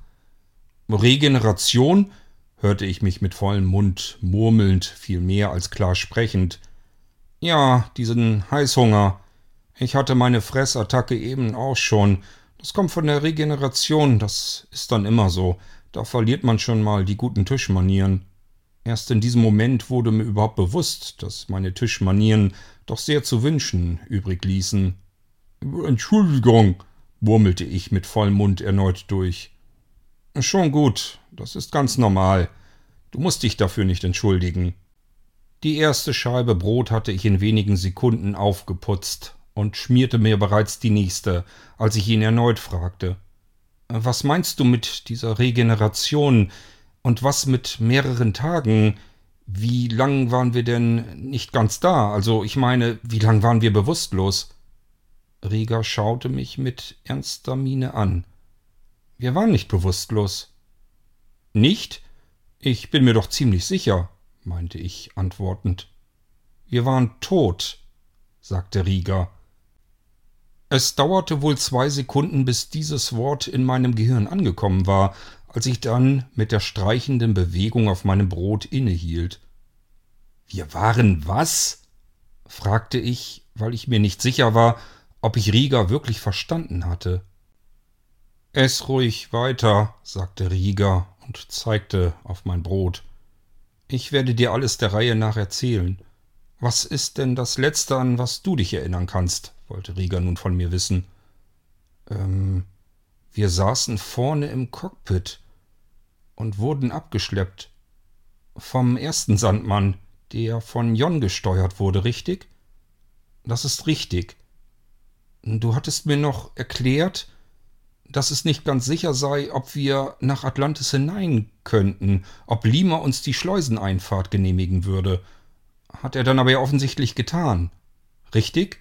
A: Regeneration? Hörte ich mich mit vollem Mund murmelnd, viel mehr als klar sprechend. Ja, diesen Heißhunger. Ich hatte meine Fressattacke eben auch schon. Das kommt von der Regeneration, das ist dann immer so. Da verliert man schon mal die guten Tischmanieren. Erst in diesem Moment wurde mir überhaupt bewusst, dass meine Tischmanieren doch sehr zu wünschen übrig ließen. Entschuldigung, murmelte ich mit vollem Mund erneut durch. Schon gut, das ist ganz normal. Du musst dich dafür nicht entschuldigen. Die erste Scheibe Brot hatte ich in wenigen Sekunden aufgeputzt und schmierte mir bereits die nächste, als ich ihn erneut fragte. Was meinst du mit dieser Regeneration und was mit mehreren Tagen? Wie lang waren wir denn nicht ganz da? Also ich meine, wie lang waren wir bewusstlos? Rieger schaute mich mit ernster Miene an. Wir waren nicht bewusstlos. Nicht? Ich bin mir doch ziemlich sicher, meinte ich antwortend. Wir waren tot, sagte Rieger. Es dauerte wohl zwei Sekunden, bis dieses Wort in meinem Gehirn angekommen war, als ich dann mit der streichenden Bewegung auf meinem Brot innehielt. Wir waren was? fragte ich, weil ich mir nicht sicher war, ob ich Rieger wirklich verstanden hatte. Ess ruhig weiter, sagte Rieger und zeigte auf mein Brot. Ich werde dir alles der Reihe nach erzählen. Was ist denn das Letzte, an was du dich erinnern kannst? wollte Rieger nun von mir wissen. Ähm, wir saßen vorne im Cockpit und wurden abgeschleppt. Vom ersten Sandmann, der von Jon gesteuert wurde, richtig? Das ist richtig. Du hattest mir noch erklärt, dass es nicht ganz sicher sei, ob wir nach Atlantis hinein könnten, ob Lima uns die Schleuseneinfahrt genehmigen würde. Hat er dann aber ja offensichtlich getan. Richtig?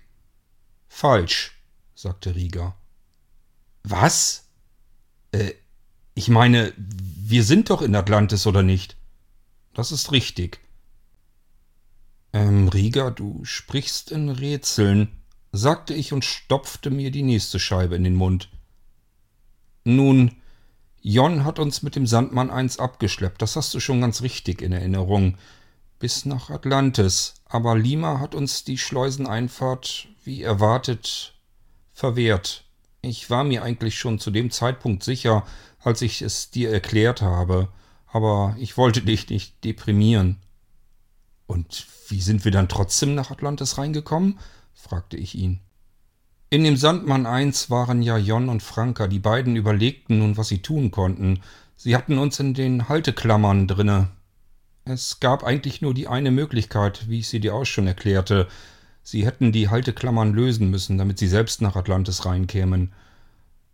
A: Falsch, sagte Rieger. Was? Äh, ich meine, wir sind doch in Atlantis, oder nicht? das ist richtig. Ähm, Rieger, du sprichst in Rätseln, sagte ich und stopfte mir die nächste Scheibe in den Mund. Nun, Jon hat uns mit dem Sandmann eins abgeschleppt, das hast du schon ganz richtig in Erinnerung, bis nach Atlantis, aber Lima hat uns die Schleuseneinfahrt, wie erwartet, verwehrt. Ich war mir eigentlich schon zu dem Zeitpunkt sicher, als ich es dir erklärt habe, aber ich wollte dich nicht deprimieren. Und wie sind wir dann trotzdem nach Atlantis reingekommen? fragte ich ihn. In dem Sandmann 1 waren ja Jon und Franka, die beiden überlegten nun, was sie tun konnten. Sie hatten uns in den Halteklammern drinne. Es gab eigentlich nur die eine Möglichkeit, wie ich sie dir auch schon erklärte. Sie hätten die Halteklammern lösen müssen, damit sie selbst nach Atlantis reinkämen.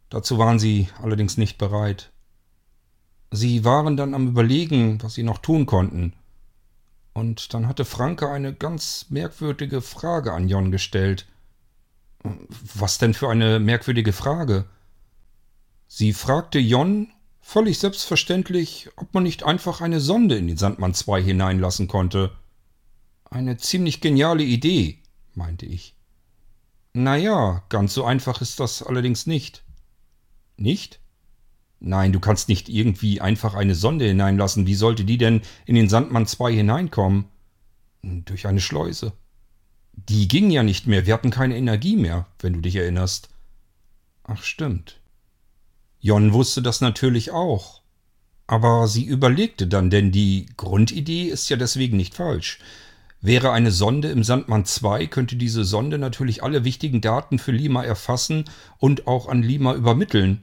A: Dazu waren sie allerdings nicht bereit. Sie waren dann am Überlegen, was sie noch tun konnten. Und dann hatte Franke eine ganz merkwürdige Frage an Jon gestellt. Was denn für eine merkwürdige Frage? Sie fragte Jon völlig selbstverständlich, ob man nicht einfach eine Sonde in den Sandmann 2 hineinlassen konnte. Eine ziemlich geniale Idee, meinte ich. Na ja, ganz so einfach ist das allerdings nicht. Nicht? Nein, du kannst nicht irgendwie einfach eine Sonde hineinlassen. Wie sollte die denn in den Sandmann 2 hineinkommen? Durch eine Schleuse. Die ging ja nicht mehr, wir hatten keine Energie mehr, wenn du dich erinnerst. Ach stimmt. Jon wusste das natürlich auch. Aber sie überlegte dann, denn die Grundidee ist ja deswegen nicht falsch. Wäre eine Sonde im Sandmann 2, könnte diese Sonde natürlich alle wichtigen Daten für Lima erfassen und auch an Lima übermitteln.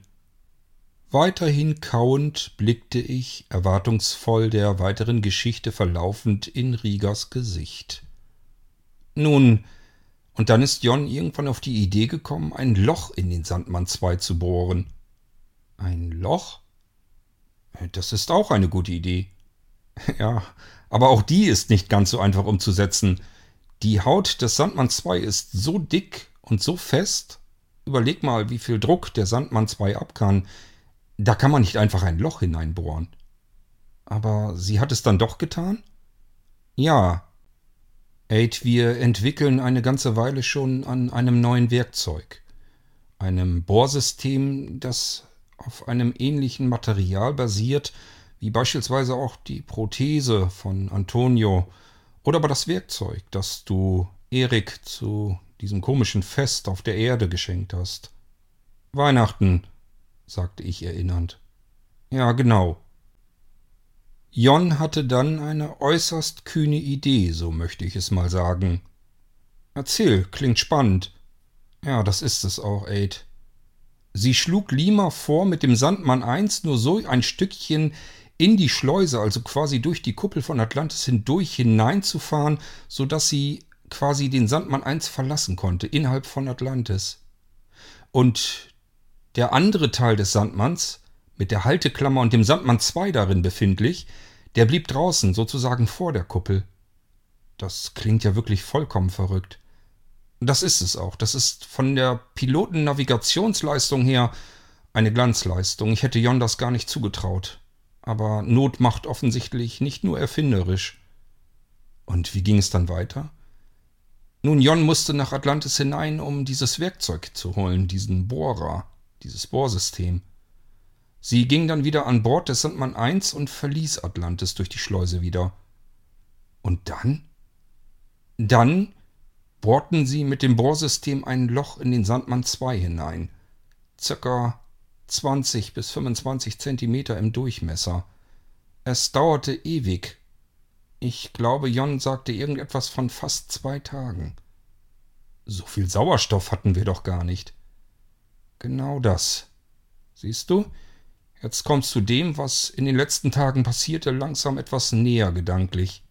A: Weiterhin kauend blickte ich, erwartungsvoll der weiteren Geschichte verlaufend, in Rigas Gesicht. Nun, und dann ist Jon irgendwann auf die Idee gekommen, ein Loch in den Sandmann 2 zu bohren. Ein Loch? Das ist auch eine gute Idee. Ja, aber auch die ist nicht ganz so einfach umzusetzen. Die Haut des Sandmann 2 ist so dick und so fest. Überleg mal, wie viel Druck der Sandmann 2 ab kann. Da kann man nicht einfach ein Loch hineinbohren. Aber sie hat es dann doch getan? Ja, Aid, wir entwickeln eine ganze Weile schon an einem neuen Werkzeug. Einem Bohrsystem, das auf einem ähnlichen Material basiert, wie beispielsweise auch die Prothese von Antonio oder aber das Werkzeug, das du Erik zu diesem komischen Fest auf der Erde geschenkt hast. Weihnachten, sagte ich erinnernd. Ja, genau. Jon hatte dann eine äußerst kühne Idee, so möchte ich es mal sagen. Erzähl, klingt spannend. Ja, das ist es auch, Aid. Sie schlug Lima vor, mit dem Sandmann 1 nur so ein Stückchen in die Schleuse, also quasi durch die Kuppel von Atlantis hindurch hineinzufahren, so dass sie quasi den Sandmann 1 verlassen konnte, innerhalb von Atlantis. Und der andere Teil des Sandmanns, mit der Halteklammer und dem Sandmann 2 darin befindlich, der blieb draußen, sozusagen vor der Kuppel. Das klingt ja wirklich vollkommen verrückt. Das ist es auch. Das ist von der Pilotennavigationsleistung her eine Glanzleistung. Ich hätte Jon das gar nicht zugetraut. Aber Not macht offensichtlich nicht nur erfinderisch. Und wie ging es dann weiter? Nun, Jon musste nach Atlantis hinein, um dieses Werkzeug zu holen, diesen Bohrer, dieses Bohrsystem. Sie ging dann wieder an Bord des Sandmann 1 und verließ Atlantis durch die Schleuse wieder. Und dann? Dann bohrten sie mit dem Bohrsystem ein Loch in den Sandmann 2 hinein. Circa 20 bis 25 Zentimeter im Durchmesser. Es dauerte ewig. Ich glaube, Jon sagte irgendetwas von fast zwei Tagen. So viel Sauerstoff hatten wir doch gar nicht. Genau das. Siehst du, Jetzt kommst du dem, was in den letzten Tagen passierte, langsam etwas näher gedanklich.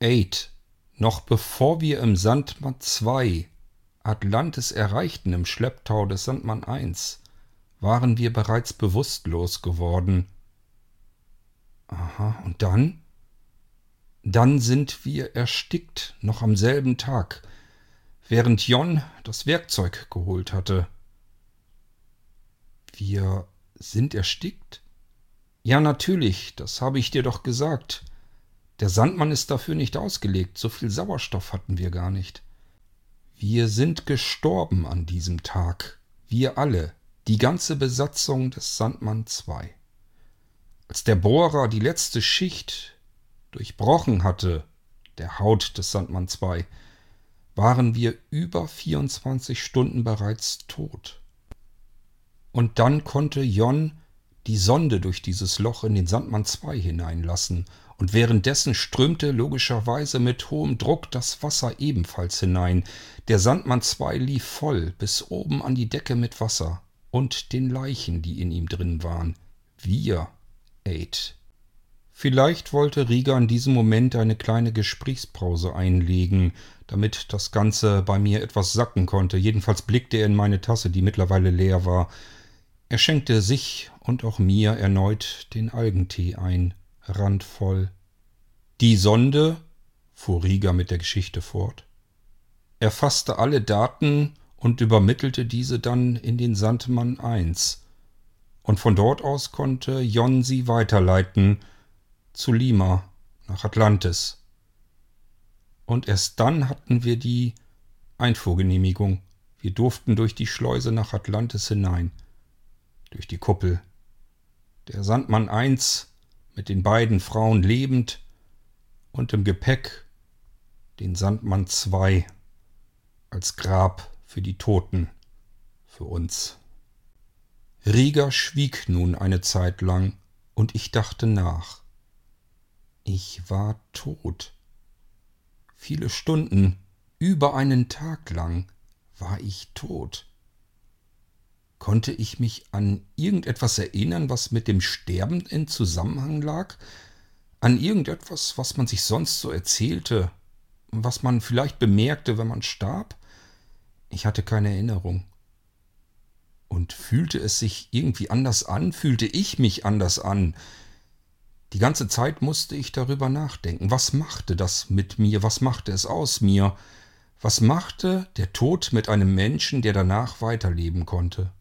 A: Eight. Noch bevor wir im Sandmann 2 Atlantis erreichten im Schlepptau des Sandmann 1, waren wir bereits bewusstlos geworden. Aha, und dann? Dann sind wir erstickt, noch am selben Tag, während Jon das Werkzeug geholt hatte. Wir sind erstickt? Ja, natürlich, das habe ich dir doch gesagt. Der Sandmann ist dafür nicht ausgelegt, so viel Sauerstoff hatten wir gar nicht. Wir sind gestorben an diesem Tag, wir alle, die ganze Besatzung des Sandmann II. Als der Bohrer die letzte Schicht durchbrochen hatte, der Haut des Sandmann II, waren wir über 24 Stunden bereits tot. Und dann konnte Jon die Sonde durch dieses Loch in den Sandmann II hineinlassen, und währenddessen strömte logischerweise mit hohem Druck das Wasser ebenfalls hinein. Der Sandmann II lief voll bis oben an die Decke mit Wasser und den Leichen, die in ihm drin waren. Wir, Aid. Vielleicht wollte Rieger in diesem Moment eine kleine Gesprächspause einlegen, damit das Ganze bei mir etwas sacken konnte. Jedenfalls blickte er in meine Tasse, die mittlerweile leer war. Er schenkte sich und auch mir erneut den Algentee ein randvoll. Die Sonde, fuhr Rieger mit der Geschichte fort, erfasste alle Daten und übermittelte diese dann in den Sandmann I. Und von dort aus konnte Jon sie weiterleiten zu Lima, nach Atlantis. Und erst dann hatten wir die Einfuhrgenehmigung. Wir durften durch die Schleuse nach Atlantis hinein, durch die Kuppel. Der Sandmann I mit den beiden Frauen lebend und im Gepäck den Sandmann II als Grab für die Toten, für uns. Rieger schwieg nun eine Zeit lang, und ich dachte nach. Ich war tot. Viele Stunden, über einen Tag lang, war ich tot. Konnte ich mich an irgendetwas erinnern, was mit dem Sterben in Zusammenhang lag? An irgendetwas, was man sich sonst so erzählte, was man vielleicht bemerkte, wenn man starb? Ich hatte keine Erinnerung. Und fühlte es sich irgendwie anders an? Fühlte ich mich anders an? Die ganze Zeit musste ich darüber nachdenken. Was machte das mit mir? Was machte es aus mir? Was machte der Tod mit einem Menschen, der danach weiterleben konnte?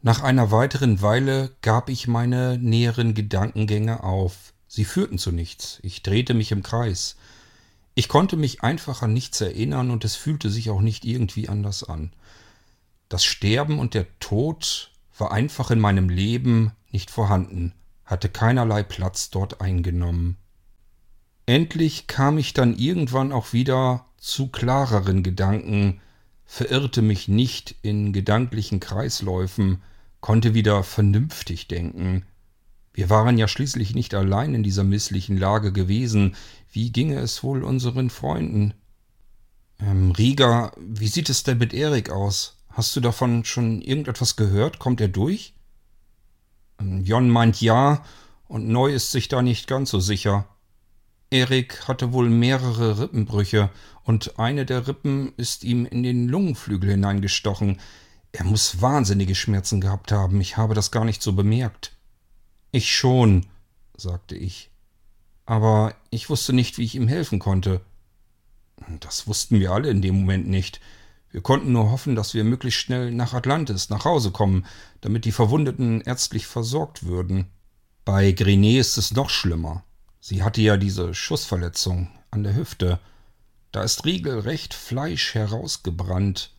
A: Nach einer weiteren Weile gab ich meine näheren Gedankengänge auf. Sie führten zu nichts. Ich drehte mich im Kreis. Ich konnte mich einfach an nichts erinnern und es fühlte sich auch nicht irgendwie anders an. Das Sterben und der Tod war einfach in meinem Leben nicht vorhanden, hatte keinerlei Platz dort eingenommen. Endlich kam ich dann irgendwann auch wieder zu klareren Gedanken, verirrte mich nicht in gedanklichen Kreisläufen, konnte wieder vernünftig denken. Wir waren ja schließlich nicht allein in dieser misslichen Lage gewesen. Wie ginge es wohl unseren Freunden? Ähm, Rieger, wie sieht es denn mit Erik aus? Hast du davon schon irgendetwas gehört? Kommt er durch? Ähm, Jon meint ja, und Neu ist sich da nicht ganz so sicher. Erik hatte wohl mehrere Rippenbrüche, und eine der Rippen ist ihm in den Lungenflügel hineingestochen. Er muss wahnsinnige Schmerzen gehabt haben, ich habe das gar nicht so bemerkt. Ich schon, sagte ich. Aber ich wusste nicht, wie ich ihm helfen konnte. Das wussten wir alle in dem Moment nicht. Wir konnten nur hoffen, dass wir möglichst schnell nach Atlantis, nach Hause kommen, damit die Verwundeten ärztlich versorgt würden. Bei Grenet ist es noch schlimmer. Sie hatte ja diese Schussverletzung an der Hüfte. Da ist regelrecht Fleisch herausgebrannt.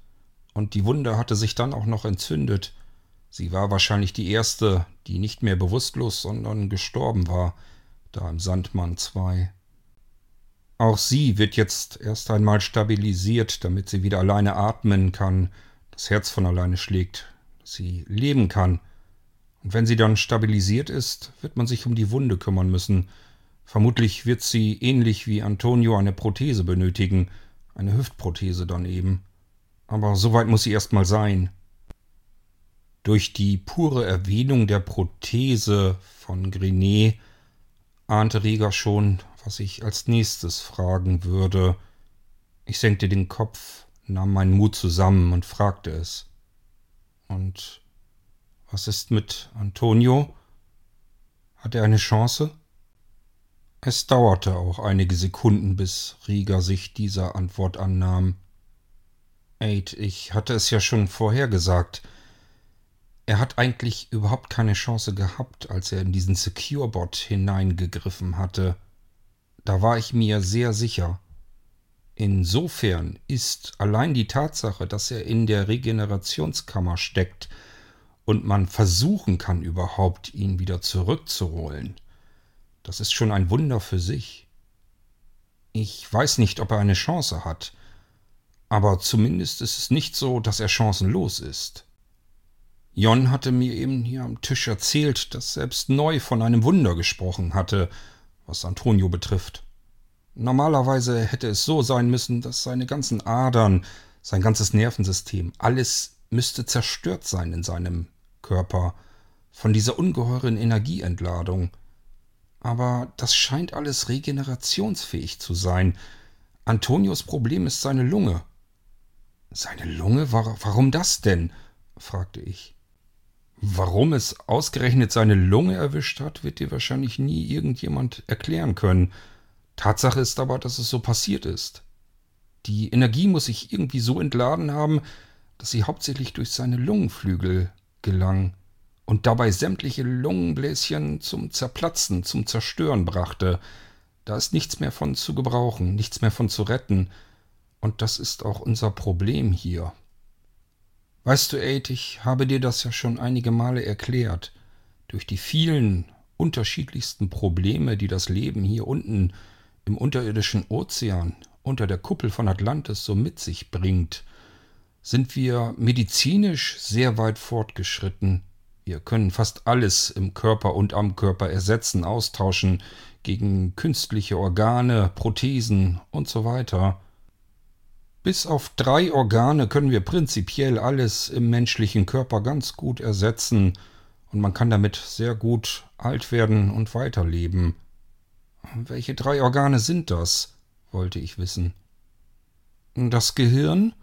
A: Und die Wunde hatte sich dann auch noch entzündet. Sie war wahrscheinlich die erste, die nicht mehr bewusstlos, sondern gestorben war, da im Sandmann 2. Auch sie wird jetzt erst einmal stabilisiert, damit sie wieder alleine atmen kann, das Herz von alleine schlägt, dass sie leben kann. Und wenn sie dann stabilisiert ist, wird man sich um die Wunde kümmern müssen, Vermutlich wird sie ähnlich wie Antonio eine Prothese benötigen, eine Hüftprothese dann eben. Aber so weit muss sie erst mal sein. Durch die pure Erwähnung der Prothese von Grenet ahnte Rieger schon, was ich als nächstes fragen würde. Ich senkte den Kopf, nahm meinen Mut zusammen und fragte es. Und was ist mit Antonio? Hat er eine Chance? Es dauerte auch einige Sekunden, bis Rieger sich dieser Antwort annahm. Aid, ich hatte es ja schon vorher gesagt. Er hat eigentlich überhaupt keine Chance gehabt, als er in diesen Securebot hineingegriffen hatte. Da war ich mir sehr sicher. Insofern ist allein die Tatsache, dass er in der Regenerationskammer steckt und man versuchen kann überhaupt, ihn wieder zurückzuholen, das ist schon ein Wunder für sich. Ich weiß nicht, ob er eine Chance hat, aber zumindest ist es nicht so, dass er chancenlos ist. Jon hatte mir eben hier am Tisch erzählt, dass selbst Neu von einem Wunder gesprochen hatte, was Antonio betrifft. Normalerweise hätte es so sein müssen, dass seine ganzen Adern, sein ganzes Nervensystem, alles müsste zerstört sein in seinem Körper von dieser ungeheuren Energieentladung. Aber das scheint alles regenerationsfähig zu sein. Antonios Problem ist seine Lunge. Seine Lunge? Warum das denn? fragte ich. Warum es ausgerechnet seine Lunge erwischt hat, wird dir wahrscheinlich nie irgendjemand erklären können. Tatsache ist aber, dass es so passiert ist. Die Energie muss sich irgendwie so entladen haben, dass sie hauptsächlich durch seine Lungenflügel gelang und dabei sämtliche Lungenbläschen zum Zerplatzen, zum Zerstören brachte. Da ist nichts mehr von zu gebrauchen, nichts mehr von zu retten, und das ist auch unser Problem hier. Weißt du, Aid, ich habe dir das ja schon einige Male erklärt. Durch die vielen unterschiedlichsten Probleme, die das Leben hier unten im unterirdischen Ozean unter der Kuppel von Atlantis so mit sich bringt, sind wir medizinisch sehr weit fortgeschritten. Wir können fast alles im Körper und am Körper ersetzen, austauschen gegen künstliche Organe, Prothesen und so weiter. Bis auf drei Organe können wir prinzipiell alles im menschlichen Körper ganz gut ersetzen und man kann damit sehr gut alt werden und weiterleben. Welche drei Organe sind das? wollte ich wissen. Das Gehirn,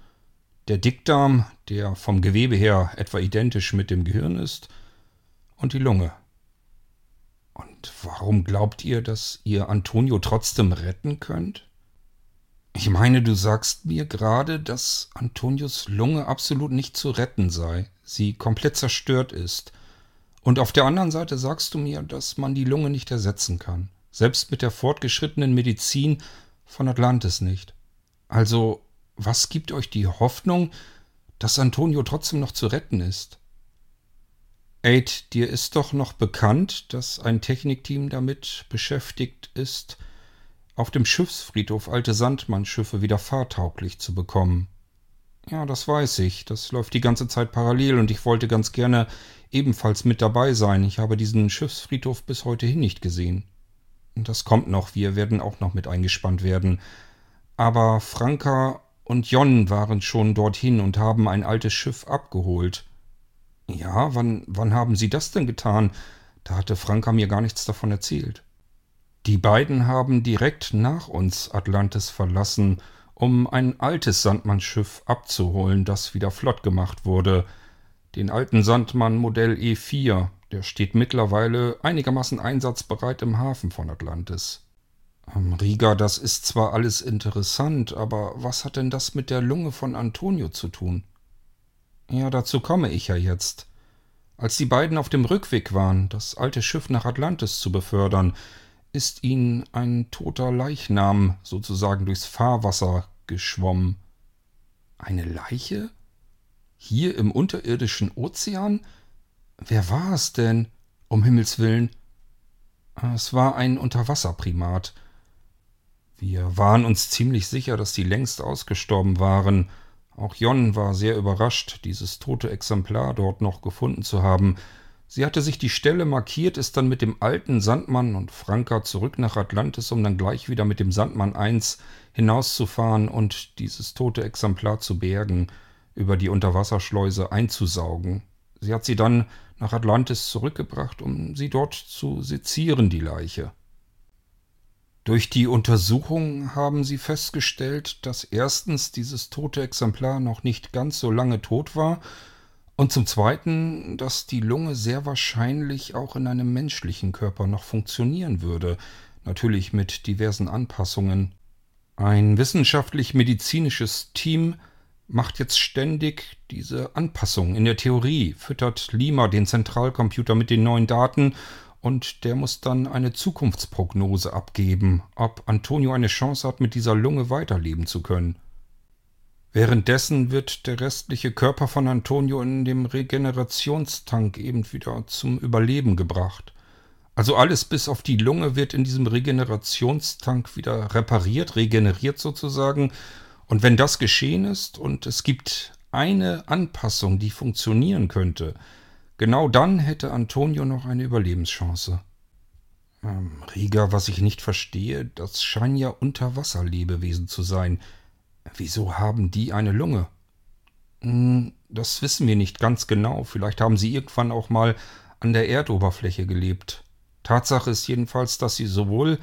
A: der Dickdarm, der vom Gewebe her etwa identisch mit dem Gehirn ist, und die Lunge. Und warum glaubt ihr, dass ihr Antonio trotzdem retten könnt? Ich meine, du sagst mir gerade, dass Antonios Lunge absolut nicht zu retten sei, sie komplett zerstört ist. Und auf der anderen Seite sagst du mir, dass man die Lunge nicht ersetzen kann selbst mit der fortgeschrittenen Medizin von Atlantis nicht. Also, was gibt euch die Hoffnung, dass Antonio trotzdem noch zu retten ist? Aid, dir ist doch noch bekannt, dass ein Technikteam damit beschäftigt ist, auf dem Schiffsfriedhof alte Sandmannschiffe wieder fahrtauglich zu bekommen. Ja, das weiß ich. Das läuft die ganze Zeit parallel und ich wollte ganz gerne ebenfalls mit dabei sein. Ich habe diesen Schiffsfriedhof bis heute hin nicht gesehen. Das kommt noch, wir werden auch noch mit eingespannt werden. Aber Franka und Jon waren schon dorthin und haben ein altes Schiff abgeholt. Ja, wann, wann haben sie das denn getan? Da hatte Franka mir gar nichts davon erzählt. Die beiden haben direkt nach uns Atlantis verlassen, um ein altes Sandmannschiff abzuholen, das wieder flott gemacht wurde. Den alten Sandmann Modell E4, der steht mittlerweile einigermaßen einsatzbereit im Hafen von Atlantis. Ähm, Riga, das ist zwar alles interessant, aber was hat denn das mit der Lunge von Antonio zu tun? Ja, dazu komme ich ja jetzt. Als die beiden auf dem Rückweg waren, das alte Schiff nach Atlantis zu befördern, ist ihnen ein toter Leichnam sozusagen durchs Fahrwasser geschwommen. Eine Leiche? Hier im unterirdischen Ozean? Wer war es denn? Um Himmels willen. Es war ein Unterwasserprimat. Wir waren uns ziemlich sicher, dass die längst ausgestorben waren. Auch Jon war sehr überrascht, dieses tote Exemplar dort noch gefunden zu haben. Sie hatte sich die Stelle markiert, ist dann mit dem alten Sandmann und Franka zurück nach Atlantis, um dann gleich wieder mit dem Sandmann 1 hinauszufahren und dieses tote Exemplar zu bergen, über die Unterwasserschleuse einzusaugen. Sie hat sie dann nach Atlantis zurückgebracht, um sie dort zu sezieren, die Leiche. Durch die Untersuchung haben sie festgestellt, dass erstens dieses tote Exemplar noch nicht ganz so lange tot war und zum Zweiten, dass die Lunge sehr wahrscheinlich auch in einem menschlichen Körper noch funktionieren würde, natürlich mit diversen Anpassungen. Ein wissenschaftlich-medizinisches Team macht jetzt ständig diese Anpassung in der Theorie, füttert Lima den Zentralcomputer mit den neuen Daten und der muss dann eine Zukunftsprognose abgeben, ob Antonio eine Chance hat, mit dieser Lunge weiterleben zu können. Währenddessen wird der restliche Körper von Antonio in dem Regenerationstank eben wieder zum Überleben gebracht. Also alles bis auf die Lunge wird in diesem Regenerationstank wieder repariert, regeneriert sozusagen. Und wenn das geschehen ist und es gibt eine Anpassung, die funktionieren könnte, genau dann hätte Antonio noch eine Überlebenschance. Ähm, Rieger, was ich nicht verstehe, das scheinen ja Unterwasserlebewesen zu sein. Wieso haben die eine Lunge? Hm, das wissen wir nicht ganz genau. Vielleicht haben sie irgendwann auch mal an der Erdoberfläche gelebt. Tatsache ist jedenfalls, dass sie sowohl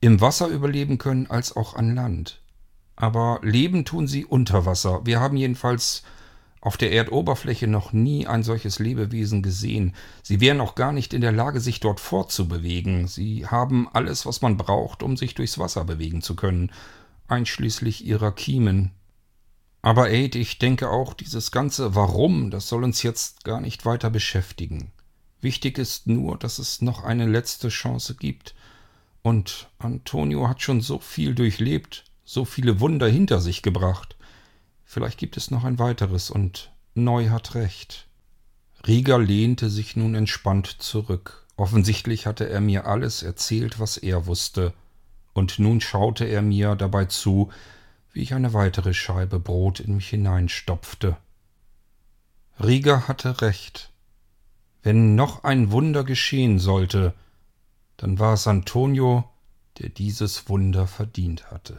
A: im Wasser überleben können als auch an Land. Aber leben tun sie unter Wasser. Wir haben jedenfalls auf der Erdoberfläche noch nie ein solches Lebewesen gesehen. Sie wären auch gar nicht in der Lage, sich dort fortzubewegen. Sie haben alles, was man braucht, um sich durchs Wasser bewegen zu können, einschließlich ihrer Kiemen. Aber Aid, ich denke auch, dieses ganze Warum, das soll uns jetzt gar nicht weiter beschäftigen. Wichtig ist nur, dass es noch eine letzte Chance gibt. Und Antonio hat schon so viel durchlebt, so viele Wunder hinter sich gebracht. Vielleicht gibt es noch ein weiteres und Neu hat recht. Rieger lehnte sich nun entspannt zurück. Offensichtlich hatte er mir alles erzählt, was er wusste, und nun schaute er mir dabei zu, wie ich eine weitere Scheibe Brot in mich hineinstopfte. Rieger hatte recht. Wenn noch ein Wunder geschehen sollte, dann war es Antonio, der dieses Wunder verdient hatte.